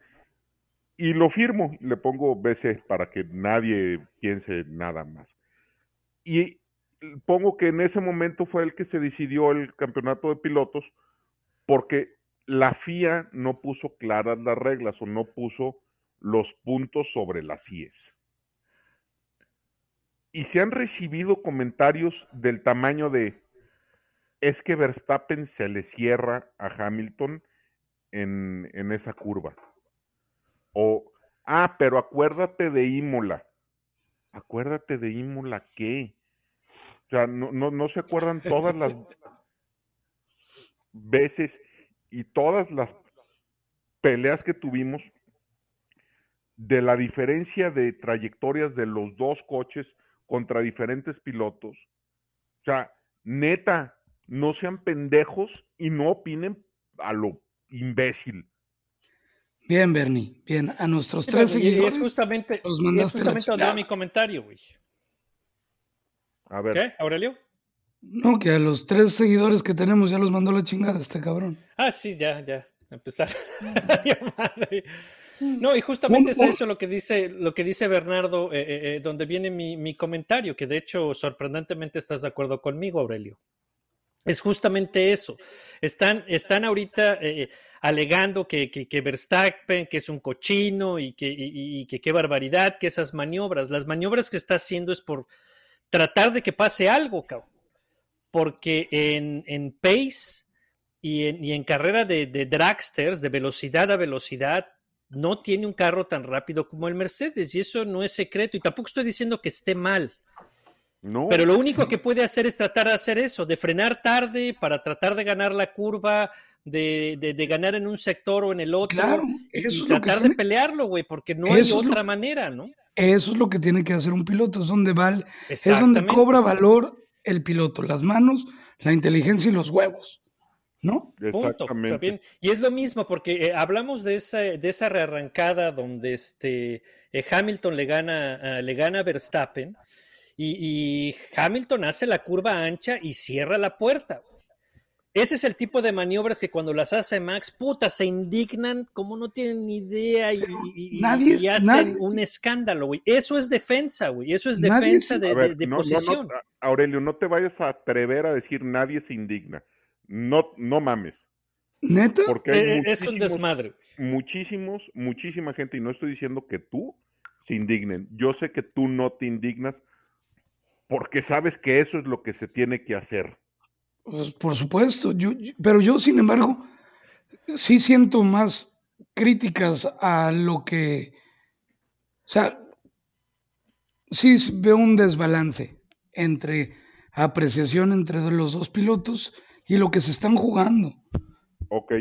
y lo firmo, le pongo BC para que nadie piense nada más. Y pongo que en ese momento fue el que se decidió el campeonato de pilotos porque la FIA no puso claras las reglas o no puso los puntos sobre las IES. Y se han recibido comentarios del tamaño de, es que Verstappen se le cierra a Hamilton en, en esa curva. O, ah, pero acuérdate de Imola. Acuérdate de Imola, ¿qué? O sea, no, no, no se acuerdan todas las veces y todas las peleas que tuvimos de la diferencia de trayectorias de los dos coches contra diferentes pilotos. O sea, neta, no sean pendejos y no opinen a lo imbécil. Bien, Bernie. Bien, a nuestros Sí, tres seguidores. es justamente, los y es mandaste a la justamente donde va mi comentario, güey. A ver, ¿Qué, Aurelio? No, que a los tres seguidores que tenemos ya los mandó la chingada este cabrón. Ah, sí, ya, ya. Empezar. Madre. No, y justamente es eso lo que dice, lo que dice Bernardo, eh, eh, eh, donde viene mi, mi comentario, que de hecho sorprendentemente estás de acuerdo conmigo, Aurelio. Es justamente eso. Están, están ahorita eh, alegando que, que, que Verstappen, que es un cochino y que, y- y que qué barbaridad, que esas maniobras. Las maniobras que está haciendo es por tratar de que pase algo, cabrón. Porque en, en pace y en, y en carrera de, de dragsters, de velocidad a velocidad, no tiene un carro tan rápido como el Mercedes. Y eso no es secreto. Y tampoco estoy diciendo que esté mal. no. Pero lo único que puede hacer es tratar de hacer eso, de frenar tarde para tratar de ganar la curva, de, de- de ganar en un sector o en el otro. Claro, y eso es lo que tratar de pelearlo, güey, porque no hay lo- otra manera, ¿no? Eso es lo que tiene que hacer un piloto, es donde va, es donde cobra valor el piloto, las manos, la inteligencia y los huevos, ¿no? Punto. O sea, Exactamente. bien, Y es lo mismo, porque eh, hablamos de esa, de esa rearrancada donde este, eh, Hamilton le gana, le gana a Verstappen y, y Hamilton hace la curva ancha y cierra la puerta. Ese es el tipo de maniobras que cuando las hace Max, puta, se indignan como no tienen ni idea y, y- y- nadie- y hacen nadie- un escándalo, güey. Eso es defensa, güey. Eso es defensa de, A ver, de- de no, no, no, posición. Aurelio, no te vayas a atrever a decir nadie se indigna. No, no mames. ¿Neta? Porque hay Eh, es un desmadre. muchísimos, muchísima gente, y no estoy diciendo que tú se indignen. Yo sé que tú no te indignas porque sabes que eso es lo que se tiene que hacer. Pues, por supuesto, yo, yo- pero yo, sin embargo, sí siento más críticas a lo que, o sea, sí veo un desbalance entre apreciación entre los dos pilotos y lo que se están jugando. Ok,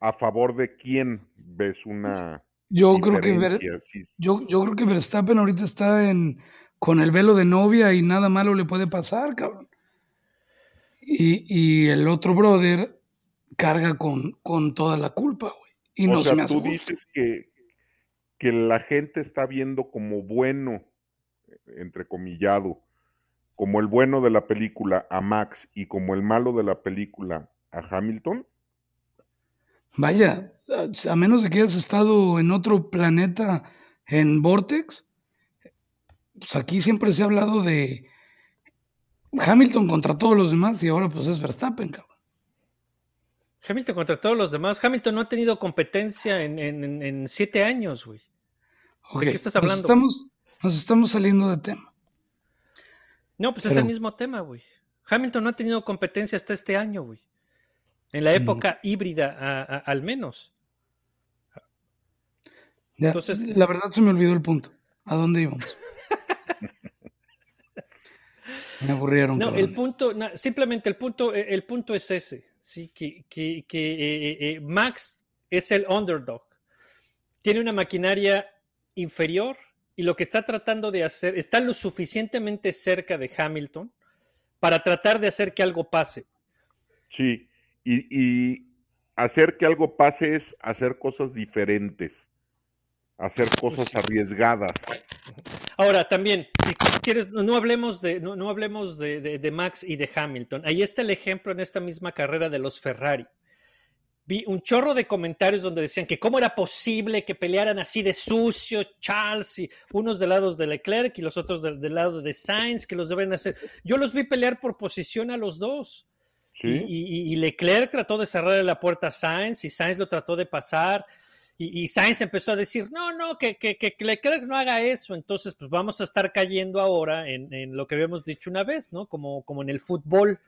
¿a favor de quién ves una Yo creo que Ver-? Sí, yo, yo creo que Verstappen ahorita está en con el velo de novia y nada malo le puede pasar, cabrón. Y, y el otro brother carga con, con toda la culpa, güey. Y o no sea, se me hace tú dices que, que la gente está viendo como bueno, entrecomillado, como el bueno de la película a Max y como el malo de la película a Hamilton. Vaya, a- menos de que hayas estado en otro planeta en Vortex, pues aquí siempre se ha hablado de Hamilton contra todos los demás y ahora pues es Verstappen, cabrón. Hamilton contra todos los demás. Hamilton no ha tenido competencia en, en- en- en siete años, güey. Ok, qué estás nos hablando, estamos, nos estamos saliendo de tema. No, pues es el mismo tema, güey. Hamilton no ha tenido competencia hasta este año, güey. En la época híbrida, a- a- al menos. Ya, Entonces- la verdad se me olvidó el punto. ¿A dónde íbamos? me aburrieron. No, el punto, no, simplemente el punto, eh, el punto es ese, sí, que, que- que, eh, eh, Max es el underdog. Tiene una maquinaria inferior y lo que está tratando de hacer, está lo suficientemente cerca de Hamilton para tratar de hacer que algo pase. Sí, y, y hacer que algo pase es hacer cosas diferentes, hacer cosas arriesgadas. Ahora, también, si quieres, no, no hablemos, de, no, no hablemos de, de- de Max y de Hamilton. Ahí está el ejemplo en esta misma carrera de los Ferrari. Vi un chorro de comentarios donde decían que cómo era posible que pelearan así de sucio Charles y unos del lado de Leclerc y los otros del, del lado de Sainz, que los deben hacer. Yo los vi pelear por posición a los dos. ¿sí? Y, y- y Leclerc trató de cerrarle la puerta a Sainz y Sainz lo trató de pasar. Y, y Sainz empezó a decir, no, no, que, que, que Leclerc no haga eso. Entonces, pues vamos a estar cayendo ahora en, en lo que habíamos dicho una vez, ¿no? Como, como en el fútbol.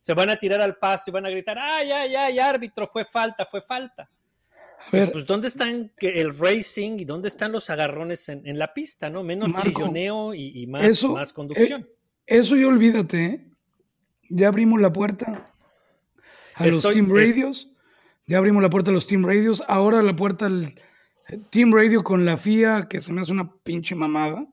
Se van a tirar al pasto y van a gritar, ay, ay, ay, árbitro, fue falta, fue falta. Pues, pues, ¿dónde están el racing y dónde están los agarrones en, en la pista, ¿no? Menos Marco, chilloneo y, y más, eso, más conducción. eh, eso ya olvídate, ¿eh? Ya abrimos la puerta a los Team Radios. Ya abrimos la puerta a los Team Radios. Ahora la puerta al eh, Team Radio con la FIA, que se me hace una pinche mamada.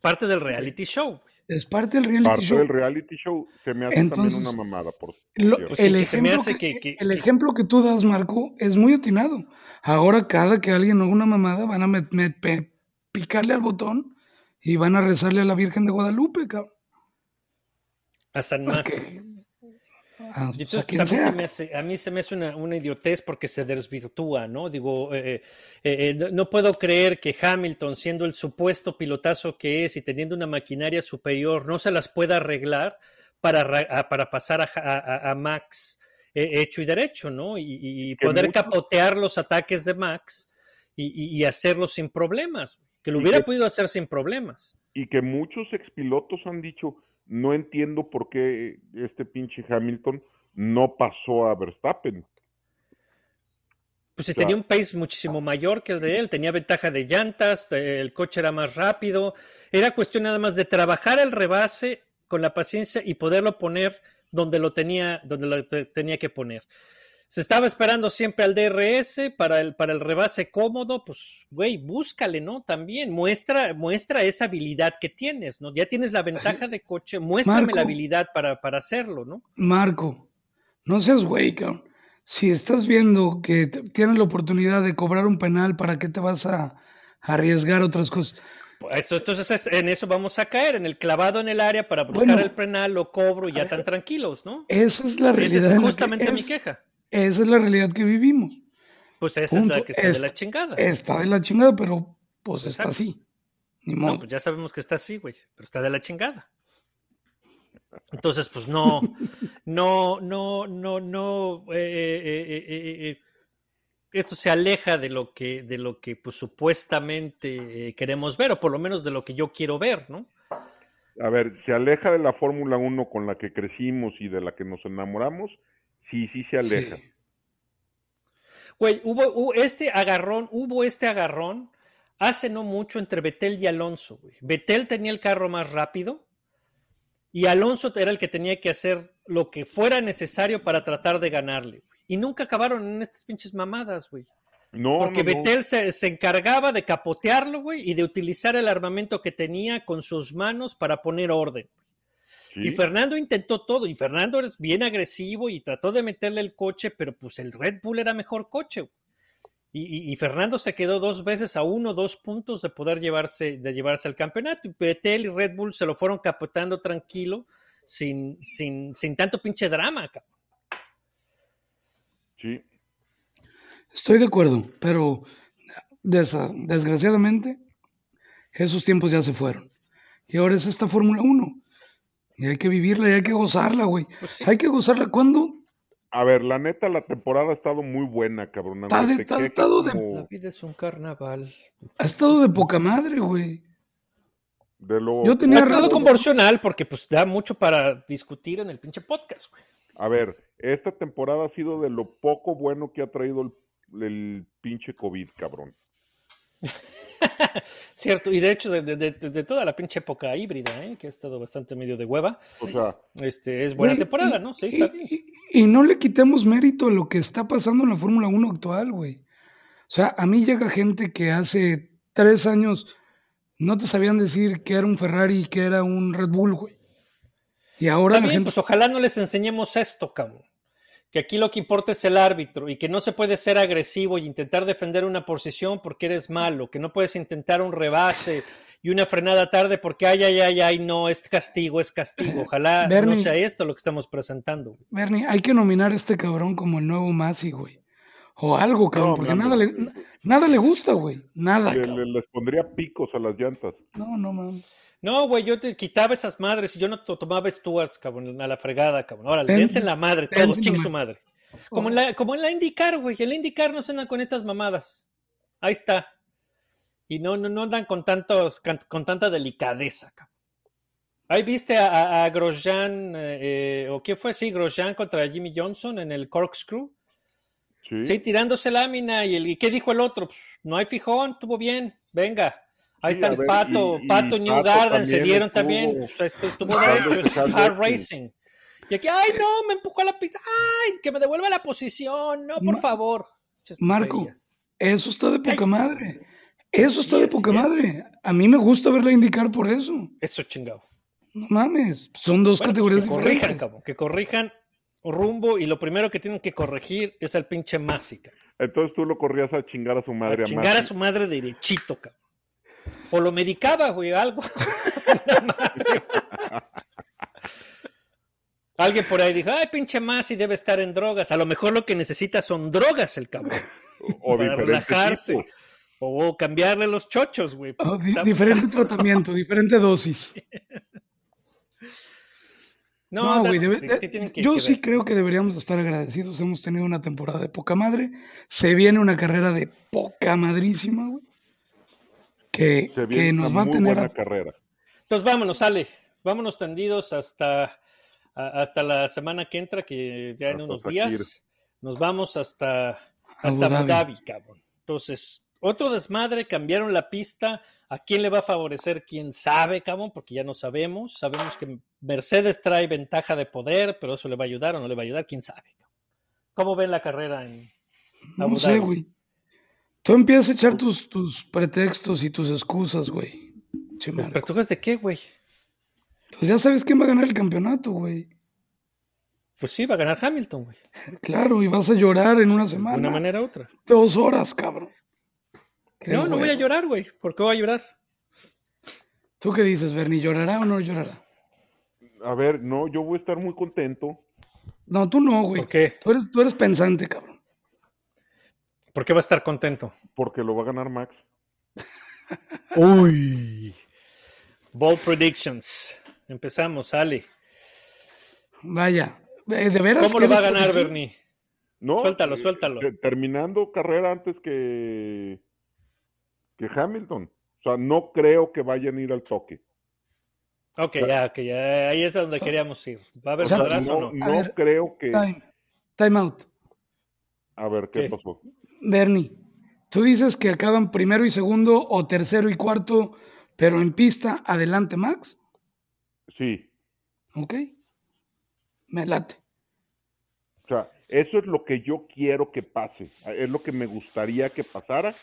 Parte del reality show. Es parte del reality Parte show. del reality show se me hace Entonces, también una mamada, por Lo- cierto. Pues sí, el, ejemplo que, que- que- el ejemplo que tú das, Marco, es muy atinado. Ahora, cada que alguien haga una mamada, van a met- met- pe- picarle al botón y van a rezarle a la Virgen de Guadalupe, cabrón. A San Mazo. Porque- a, Y o sea, entonces, pues, a, mí se me hace, a mí se me hace una, una idiotez porque se desvirtúa, ¿no? Digo, eh, eh, eh, no, puedo creer que Hamilton, siendo el supuesto pilotazo que es y teniendo una maquinaria superior, no se las pueda arreglar para, para pasar a, Ja- a- a Max hecho y derecho, ¿no? Y, poder capotear los ataques de Max y, y- hacerlo sin problemas, que lo hubiera que- podido hacer sin problemas. Y que muchos expilotos han dicho, no entiendo por qué este pinche Hamilton no pasó a Verstappen. Pues si O sea, tenía un pace muchísimo mayor que el de él, tenía ventaja de llantas, eh, el coche era más rápido, era cuestión nada más de trabajar el rebase con la paciencia y poderlo poner donde lo tenía, donde lo te- tenía que poner. Se estaba esperando siempre al DRS para el, para el rebase cómodo, pues, güey, búscale, ¿no? También muestra, muestra esa habilidad que tienes, ¿no? Ya tienes la ventaja de coche, muéstrame Marco. la habilidad para, para hacerlo, ¿no? Marco, no seas güey, cabrón. Si estás viendo que tienes la oportunidad de cobrar un penal, ¿para qué te vas a arriesgar otras cosas? Pues Eso, entonces es- en eso vamos a caer, en el clavado en el área para buscar Bueno. el penal, lo cobro y ya tan tranquilos, ¿no? Esa es la Esa realidad. en es justamente mi queja. Esa es la realidad que vivimos. Pues esa Punto. es la que está de la chingada. Está de la chingada, pero pues está así. Ni No, modo. pues ya sabemos que está así, güey, pero está de la chingada. Entonces, pues no, no, no, no, no. eh, eh, eh, eh, eh, esto se aleja de lo que, de lo que pues, supuestamente eh, queremos ver, o por lo menos de lo que yo quiero ver, ¿no? A ver, se aleja de la Fórmula 1 con la que crecimos y de la que nos enamoramos. Sí, sí se aleja. Sí. Güey, hubo, hubo este agarrón, hubo este agarrón hace no mucho entre Betel y Alonso. Güey. Betel tenía el carro más rápido y Alonso era el que tenía que hacer lo que fuera necesario para tratar de ganarle. güey. Y nunca acabaron en estas pinches mamadas, güey. No, Porque no, no. Betel se, se encargaba de capotearlo, güey, y de utilizar el armamento que tenía con sus manos para poner orden. Sí. Y Fernando intentó todo, y Fernando es bien agresivo y trató de meterle el coche, pero pues el Red Bull era mejor coche. Y, y- y Fernando se quedó dos veces a uno, dos puntos de poder llevarse, de llevarse al campeonato. Y Vettel y Red Bull se lo fueron capotando tranquilo, sin, sin, sin tanto pinche drama. cabrón. Sí. Estoy de acuerdo, pero desa- desgraciadamente esos tiempos ya se fueron. Y ahora es esta Fórmula 1. Y hay que vivirla y hay que gozarla, güey. Pues sí. Hay que gozarla cuando A ver, la neta, la temporada ha estado muy buena, cabrón. Está de- está- de- La vida es un carnaval. ha estado de poca madre, güey. de lo- Yo tenía Ha estado rato- convencional porque pues da mucho para discutir en el pinche podcast, güey. A ver, esta temporada ha sido de lo poco bueno que ha traído el, el pinche COVID, cabrón. Cierto, y de hecho, de, de- de- de toda la pinche época híbrida, ¿eh? que ha estado bastante medio de hueva, O sea, este, es buena temporada, ¿no? Sí, y, está bien. y- y no le quitemos mérito a lo que está pasando en la Fórmula 1 actual, güey. O sea, a mí llega gente que hace tres años no te sabían decir que era un Ferrari y que era un Red Bull, güey. Y ahora Está la bien, gente... pues ojalá no les enseñemos esto, cabrón. Que aquí lo que importa es el árbitro y que no se puede ser agresivo y intentar defender una posición porque eres malo, que no puedes intentar un rebase y una frenada tarde porque ay, ay, ay, ay, no, es castigo, es castigo. Ojalá no sea esto lo que estamos presentando. Bernie, hay que nominar a este cabrón como el nuevo Masi, güey. O algo, cabrón, No, porque nada le, nada le gusta, güey. Nada, le- les pondría picos a las llantas. No, no mames. No, güey, yo te quitaba esas madres y yo no to- tomaba Stewards, cabrón, a la fregada, cabrón. Ahora, dense en la madre, todos, en chingue la su madre. Como en la, como en la IndyCar, güey. En la IndyCar no se andan con estas mamadas. Ahí está. Y no, no, no andan con, tantos, con, con tanta delicadeza. cabrón. Ahí viste a, a- a Grosjean, eh, o qué fue, sí, Grosjean contra Jimmy Johnson en el corkscrew. Sí. Sí, tirándose lámina. ¿Y, el, ¿y qué dijo el otro? Pues, no hay fijón, estuvo bien, venga. Ahí a ver, Pato, y- y Pato New Pato Garden, se dieron estuvo también. Pues, este, estuvo es hard hard racing. Y aquí, ay, no, me empujó a la pista. Ay, que me devuelva la posición. No, por Ma- favor. Marco, eso está de poca madre. Eso está de poca madre. A mí me gusta verla indicar por eso. Eso chingado. No mames, son dos Bueno, pues categorías que corrijan, diferentes. cabrón, que corrijan rumbo y lo primero que tienen que corregir es al pinche Másica. Entonces tú lo corrías a chingar a su madre A a, chingar a su madre derechito, cabrón. O lo medicaba, güey, algo. Alguien por ahí dijo, ay, pinche Masi debe estar en drogas. A lo mejor lo que necesita son drogas el cabrón. O para relajarse. O cambiarle los chochos, güey. Oh, di- Está- diferente tratamiento, diferente dosis. No, No, güey, yo que sí creo que deberíamos estar agradecidos. Hemos tenido una temporada de poca madre. Se viene una carrera de poca madrísima, güey. Que, Se que viene nos una va a tener buena carrera. Entonces vámonos, sale. Vámonos tendidos hasta, a- hasta la semana que entra, que ya en Hasta unos Sakir. días. Nos vamos hasta, hasta Abu Abu Dhabi. Cabrón. Entonces, otro desmadre, cambiaron la pista. ¿A quién le va a favorecer? ¿Quién sabe, cabrón? Porque ya no sabemos. Sabemos que Mercedes trae ventaja de poder, pero eso le va a ayudar o no le va a ayudar, quién sabe. cabrón. ¿Cómo ven la carrera en Abu No sé, Dhabi? güey. Tú empiezas a echar tus, tus pretextos y tus excusas, güey. ¿Los pretextos de qué, güey? Pues ya sabes quién va a ganar el campeonato, güey. Pues sí, va a ganar Hamilton, güey. Claro, y vas a llorar en una De semana. una manera u otra. Dos horas, cabrón. Qué No, no voy a llorar, güey. ¿Por qué voy a llorar? ¿Tú qué dices, Bernie? ¿Llorará o no llorará? A ver, no, yo voy a estar muy contento. No, tú no, güey. ¿Por qué? Tú eres, tú eres pensante, cabrón. ¿Por qué va a estar contento? Porque lo va a ganar Max. Uy. Ball predictions. Empezamos, Ale. Vaya. eh, ¿De veras? ¿Cómo lo va a ganar? Bernie? No, Suéltalo, eh, suéltalo. te- terminando carrera antes que, que Hamilton. O sea, no creo que vayan a ir al toque. Ok, ya, ok, ya. Ahí es a donde queríamos ir. ¿Va a haber O sea, no o no? A no ver, creo que. Time. Time out. A ver, ¿qué, ¿Qué? pasó? Bernie, tú dices que acaban primero y segundo o tercero y cuarto, pero en pista, adelante Max. Sí. Ok. Me late. O sea, eso es lo que yo quiero que pase. Es lo que me gustaría que pasara,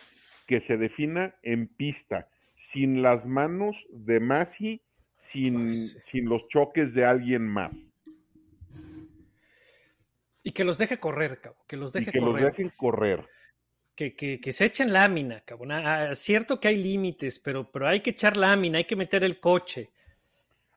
que se defina en pista, sin las manos de Masi, sin, sin los choques de alguien más. Y que los deje correr, cabrón. Que los Y deje que los dejen correr. Que, que- que se echen lámina, cabrón. Ah, ah, cierto que hay límites, pero, pero hay que echar lámina, hay que meter el coche.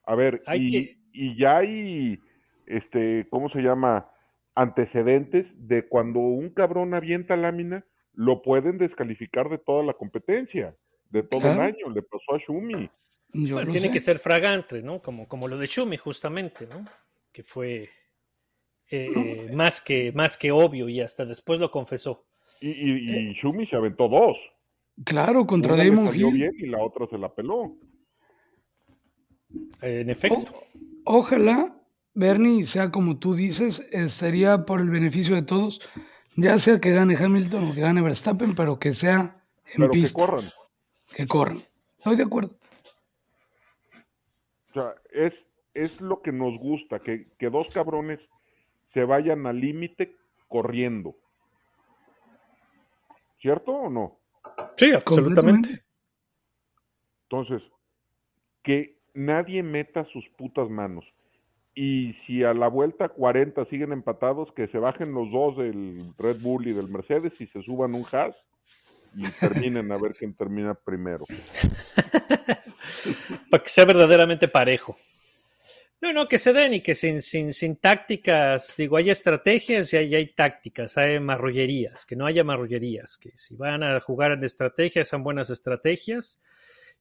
A ver, Hay y, que- y ya hay, este, ¿cómo se llama? Antecedentes de cuando un cabrón avienta lámina, lo pueden descalificar de toda la competencia, de todo Claro. el año. Le pasó a Shumi. Yo Bueno, lo tiene sé. que ser fragante, ¿no? Como, como lo de Shumi, justamente, ¿no? Que fue eh, más, que, más que obvio y hasta después lo confesó. Y, y, y Shumi se aventó dos. Claro, contra Una le Damon salió Hill. bien y la otra se la peló. En efecto. Ojalá, Bernie, sea como tú dices, sería por el beneficio de todos, ya sea que gane Hamilton o que gane Verstappen, pero que sea en Pero que corran. Que corran. Estoy de acuerdo. O sea, es, es lo que nos gusta, que, que dos cabrones se vayan al límite corriendo. ¿Cierto o no? Sí, absolutamente. Entonces, que nadie meta sus putas manos. Y si a la vuelta 40 siguen empatados, que se bajen los dos del Red Bull y del Mercedes y se suban un Haas y terminen a ver quién termina primero. Para que sea verdaderamente parejo. No, no, que se den y que sin, sin, sin tácticas, digo, hay estrategias y hay, hay tácticas, hay marrullerías, que no haya marrullerías, que si van a jugar en estrategias, sean buenas estrategias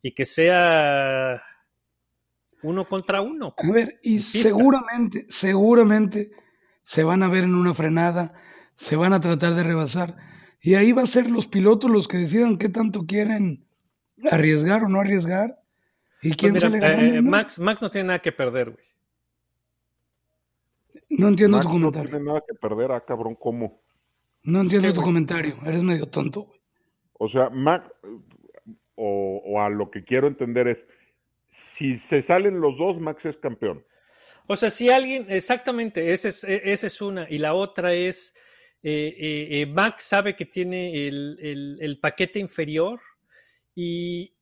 y que sea uno contra uno. A ver, y seguramente, seguramente se van a ver en una frenada, se van a tratar de rebasar. Y ahí va a ser los pilotos los que decidan qué tanto quieren arriesgar o no arriesgar. ¿Y Pues quién mira, sale ganando? eh, no? Max, Max no tiene nada que perder, güey. No entiendo Max tu no comentario. tiene nada que perder, ah, cabrón, ¿cómo? No entiendo ¿Qué, tu comentario. Eres medio tonto, güey. O sea, Max, o, o a lo que quiero entender es, si se salen los dos, Max es campeón. O sea, si alguien, exactamente, esa es, e- esa es una. Y la otra es, eh, eh, eh, Max sabe que tiene el, el- el paquete inferior y,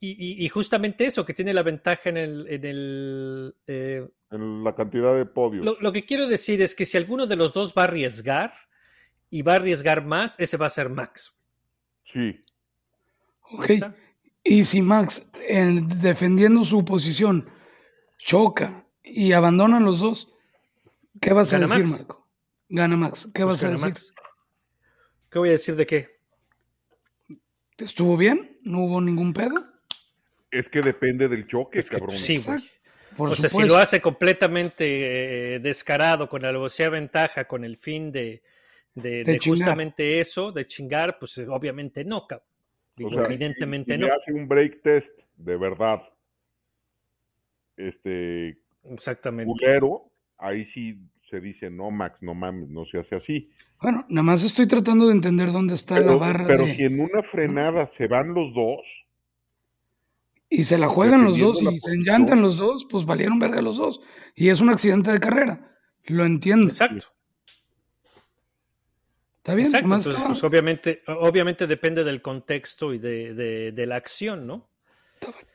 y- y- y justamente eso, que tiene la ventaja en el... En el eh, En la cantidad de podios. lo, lo que quiero decir es que si alguno de los dos va a arriesgar y va a arriesgar más, ese va a ser Max. Sí. Ok. Y si Max, en- defendiendo su posición, choca y abandonan los dos, ¿qué vas a decir, Max. Marco? Gana Max. ¿Qué Pues vas a decir? Max. ¿Qué voy a decir de qué? ¿Estuvo bien? ¿No hubo ningún pedo? Es que depende del choque, Es que, cabrón. sí, güey. Por o sea, si lo hace completamente eh, descarado, con alevosía ventaja, con el fin de, de- De de chingar. justamente eso, de chingar, pues eh, obviamente no, cabrón. O sea, Evidentemente si no. le hace un break test de verdad, este, Exactamente. culero, ahí sí se dice, no, Max, no mames, no se hace así. Bueno, nada más estoy tratando de entender dónde está la Pero, barra pero de- si en una frenada se van los dos, y se la juegan los dos y se enllantan los dos, pues valieron verga los dos. Y es un accidente de carrera. Lo entiendo. Exacto. Está bien. Exacto. Entonces, pues obviamente, obviamente depende del contexto y de, de- de la acción, ¿no?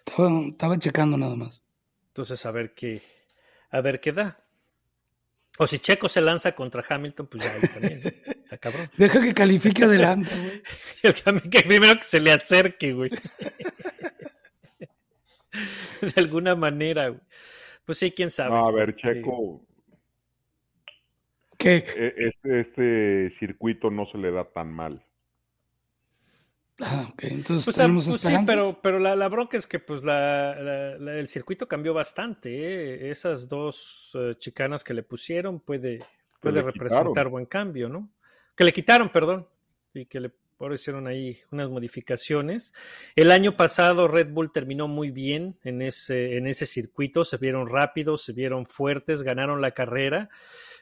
estaba, estaba checando nada más. Entonces, a ver qué, a ver qué da. O si Checo se lanza contra Hamilton, pues ya ahí también. Está cabrón. Deja que califique adelante, güey. El que primero que se le acerque, güey. De alguna manera, güey. Pues sí, quién sabe. no, a ver. Checo, ¿Qué? e- este, este circuito no se le da tan mal. Ah, ok. Entonces Pues, tenemos pues sí, pero, pero la, la bronca es que pues la, la- la- el circuito cambió bastante. ¿eh? Esas dos eh, chicanas que le pusieron puede, puede representar quitaron. buen cambio, ¿no? Que le quitaron, perdón, y que le por hicieron ahí unas modificaciones. El año pasado Red Bull terminó muy bien en ese, circuito, se vieron rápidos, se vieron fuertes, ganaron la carrera.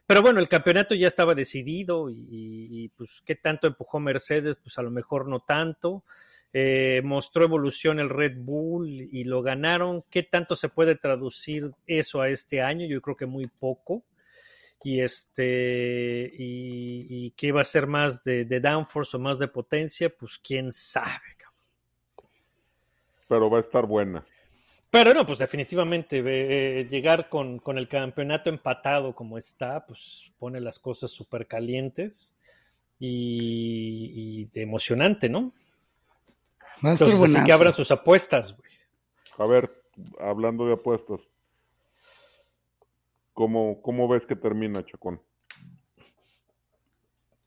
Pero bueno, el campeonato ya estaba decidido y, pues qué tanto empujó Mercedes, pues a lo mejor no tanto. Eh, mostró evolución el Red Bull y lo ganaron. ¿Qué tanto se puede traducir eso a este año? Yo creo que muy poco. Y este, y, y qué va a ser más de, de downforce o más de potencia, pues quién sabe. cabrón. Pero va a estar buena. Pero no, pues definitivamente eh, llegar con, con el campeonato empatado como está, pues pone las cosas súper calientes y, y de emocionante, ¿no? Entonces, así que abran sus apuestas, güey. A ver, hablando de apuestas, ¿cómo, cómo ves que termina, Chacón?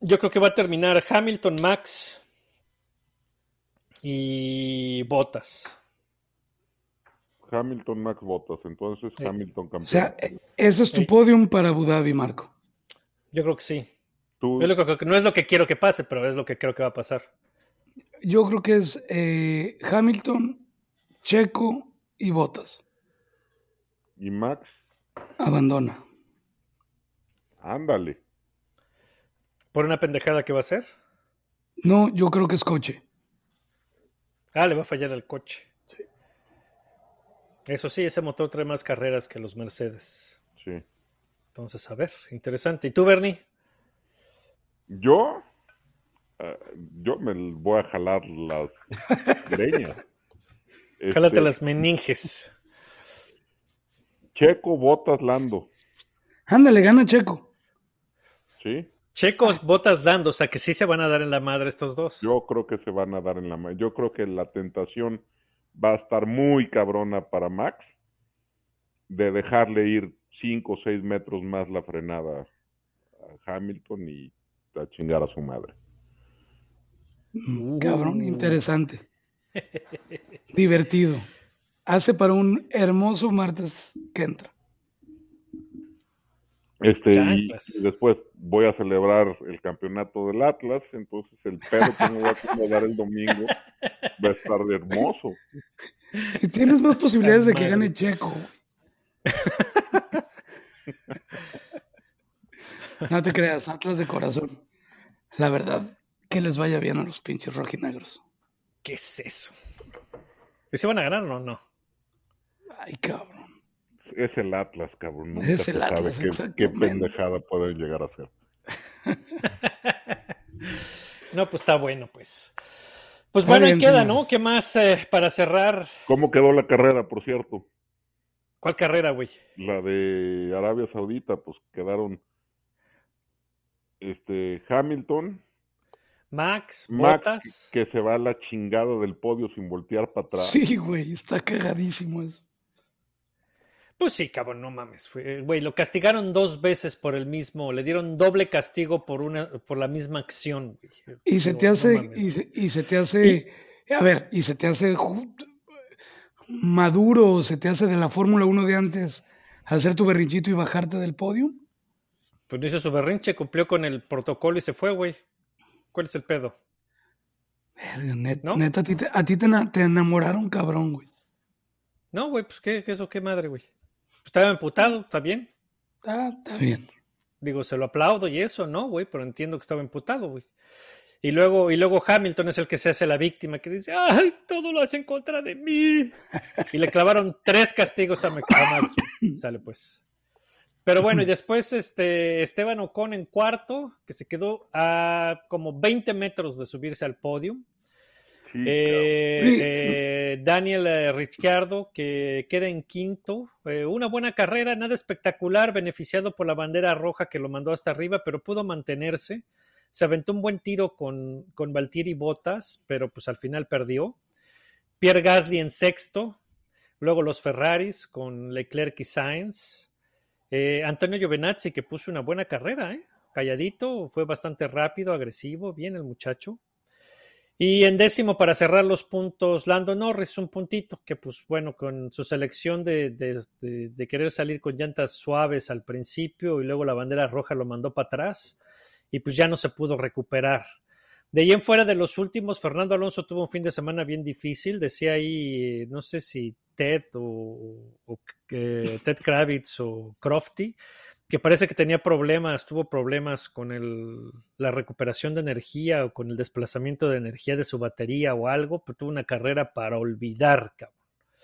Yo creo que va a terminar Hamilton, Max y Bottas. Hamilton, Max Bottas, entonces Sí. Hamilton O campeón. sea, e- ese es tu Sí. podium para Abu Dhabi, Marco. Yo creo que sí. Tú, Es lo que- que- no es lo que quiero que pase, pero es lo que creo que va a pasar. Yo creo que es eh, Hamilton, Checo y Bottas. y Max, Abandona. ándale. ¿Por una pendejada que va a ser? No, yo creo que es coche. Ah, le va a fallar el coche. Eso sí, ese motor trae más carreras que los Mercedes. Sí. Entonces, a ver, interesante. ¿Y tú, Bernie? Yo, eh, yo me voy a jalar las greñas. Jálate Este, las meninges. Checo, Botas, Lando. Ándale, gana Checo. ¿Sí? Checos, botas dando, o sea que sí se van a dar en la madre estos dos. Yo creo que se van a dar en la mano. Yo creo que la tentación va a estar muy cabrona para Max de dejarle ir 5 o 6 metros más la frenada a Hamilton y a chingar a su madre. Cabrón, interesante. Divertido. Hace para un hermoso martes que entra. Este, y, Chanclas. y después voy a celebrar el campeonato del Atlas, entonces el pedo que me voy a acomodar el domingo va a estar hermoso. Y tienes más posibilidades de que gane Checo. No te creas, Atlas de corazón. La verdad, que les vaya bien a los pinches rojinegros. ¿Qué es eso? ¿Y se van a ganar o no? Ay, cabrón. Es el Atlas, cabrón. Nunca Es se el sabe Atlas, qué, qué pendejada pueden llegar a ser. No, pues está bueno, pues. Pues bueno, ahí queda. ¿no? ¿Qué más eh, para cerrar? ¿Cómo quedó la carrera, por cierto? ¿Cuál carrera, güey? La de Arabia Saudita, pues quedaron este Hamilton, Max, Max, Botas. que se va a la chingada del podio sin voltear para atrás. Sí, güey, está cagadísimo eso. Pues sí, cabrón, no mames. Güey, lo castigaron dos veces por el mismo, le dieron doble castigo por una, por la misma acción. güey. Y se No- te no hace, mames, y, se, y se te hace, a ver, y se te hace maduro, se te hace de la Fórmula 1 de antes hacer tu berrinchito y bajarte del podio. Pues no hizo su berrinche, cumplió con el protocolo y se fue, güey. ¿Cuál es el pedo? Verga, net- ¿No? Neta, a ti, te, a ti te ena- te enamoraron, cabrón, güey. No, güey, pues qué, qué eso, qué madre, güey. Estaba emputado, está bien. Ah, está bien. Digo, se lo aplaudo y eso, ¿no, güey? Pero entiendo que estaba emputado, güey. Y luego, y luego Hamilton es el que se hace la víctima, que dice, ¡ay, todo lo hace en contra de mí! Y le clavaron tres castigos a Max. Sale, pues. Pero bueno, y después este, Esteban Ocon en cuarto, que se quedó a como 20 metros de subirse al podio. Sí, Eh, eh, Daniel eh, Ricciardo, que queda en quinto. Eh, una buena carrera, nada espectacular, beneficiado por la bandera roja que lo mandó hasta arriba, pero pudo mantenerse. Se aventó un buen tiro con, con Valtieri Botas, pero pues al final perdió. Pierre Gasly en sexto. Luego los Ferraris con Leclerc y Sainz. Eh, Antonio Giovinazzi, que puso una buena carrera, ¿eh? calladito, fue bastante rápido, agresivo, bien el muchacho. Y en décimo, para cerrar los puntos, Lando Norris, un puntito que, pues bueno, con su selección de, de- querer salir con llantas suaves al principio y luego la bandera roja lo mandó para atrás y pues ya no se pudo recuperar. De ahí en fuera de los últimos, Fernando Alonso tuvo un fin de semana bien difícil. Decía ahí, eh, no sé si Ted o, que Ted Kravitz o Crofty, que parece que tenía problemas, tuvo problemas con el- la recuperación de energía o con el desplazamiento de energía de su batería o algo, pero tuvo una carrera para olvidar, cabrón.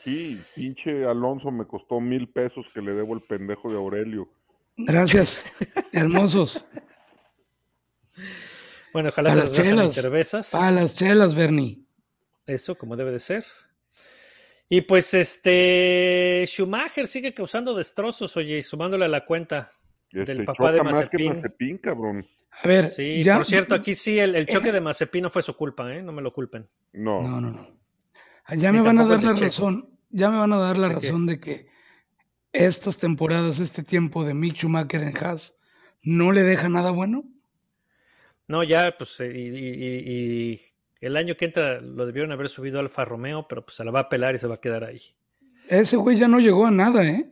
Sí, pinche Alonso me costó mil pesos que le debo el pendejo de Aurelio. Gracias, hermosos. Bueno, ojalá se las cervezas. A las chelas, Bernie. Eso, como debe de ser. Y pues este Schumacher sigue causando destrozos, oye, sumándole a la cuenta Este, del papá de choca más que Mazepin. Cabrón. A ver, Sí, ya. por cierto, aquí sí el, el choque de Mazepin no fue su culpa, ¿eh? No me lo culpen. No. No, no, no. Ya Ni me van a dar la Checo. razón. Ya me van a dar la ¿De qué? razón de que estas temporadas, este tiempo de Mick Schumacher en Haas, no le deja nada bueno. No, ya, pues, eh, y, y- y- y el año que entra lo debieron haber subido a Alfa Romeo, pero pues se la va a pelar y se va a quedar ahí. Ese güey ya no llegó a nada, ¿eh?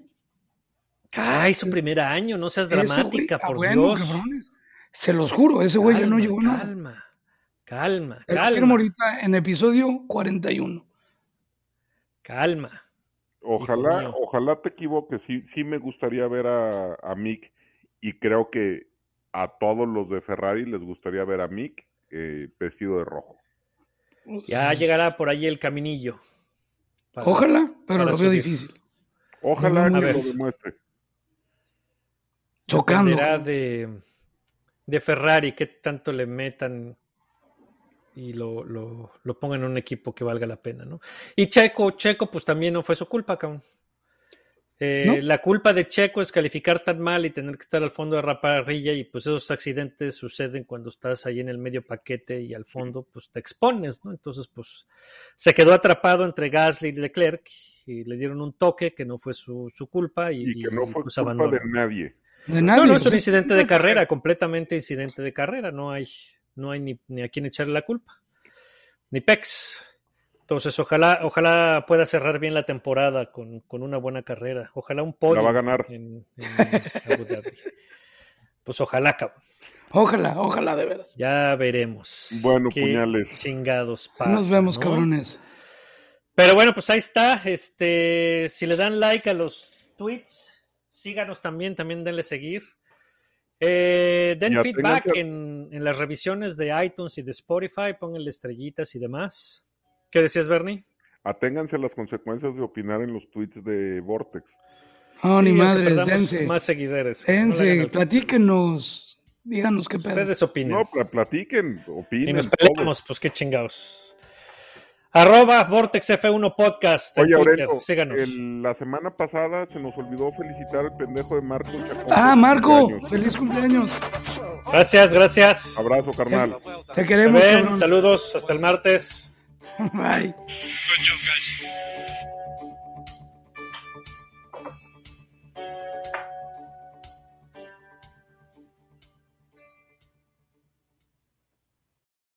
Ay, su primer año, no seas güey- dramática, por bueno, Dios. cabrones. Se los juro, ese güey ya no Calma, llegó nada. Calma, calma, calma, firmo ahorita en episodio 41. calma. Ojalá, ojalá te equivoques. Sí, sí me gustaría ver a, a Mick y creo que a todos los de Ferrari les gustaría ver a Mick eh, vestido de rojo. Ya llegará por ahí el caminillo. para- Ojalá, pero para lo veo difícil. Ojalá muy que lo demuestre. Chocando. Dependerá de, de Ferrari, qué tanto le metan y lo, lo, lo pongan en un equipo que valga la pena, ¿no? Y Checo, Checo, pues también no fue su culpa, cabrón. Eh, ¿No? La culpa de Checo es calificar tan mal y tener que estar al fondo de la parrilla y pues esos accidentes suceden cuando estás ahí en el medio paquete y al fondo pues te expones, ¿no? Entonces pues se quedó atrapado entre Gasly y Leclerc y le dieron un toque que no fue su, su culpa y, Y que no y, fue pues, culpa abandonó. de nadie. De nadie. No, no, es un incidente de carrera, completamente incidente de carrera. No hay, no hay ni, ni a quién echarle la culpa. Ni Pex. Entonces, ojalá, ojalá pueda cerrar bien la temporada con, con una buena carrera. Ojalá un podio La va a ganar. en, en Abu Dhabi. Pues ojalá, cabrón. Ojalá, ojalá de veras. Ya veremos. Bueno, qué puñales. Chingados pasa, Nos vemos, ¿no? cabrones. Pero bueno, pues ahí está. Este, si le dan like a los tweets, síganos también, también denle seguir. Eh, den feedback en, en las revisiones de iTunes y de Spotify, pónganle estrellitas y demás. ¿Qué decías, Bernie? Aténganse a las consecuencias de opinar en los tweets de Vortex. No, ni Sí, perdamos dense. Más seguidores. no Dense, platíquenos. Díganos qué pedo. Ustedes opinen. No, pla- platiquen, opinen. y nos peleamos, pues qué chingados. Arroba Vortex F1 Podcast. en Oye, Twitter. Aurelio, Síganos. el- la semana pasada se nos olvidó felicitar al pendejo de Marco. Chacón Ah, Marco, cumpleaños. feliz cumpleaños. Gracias, gracias. Abrazo, carnal. Te queremos, cabrón. saludos, hasta el martes. Bye. Good job, guys.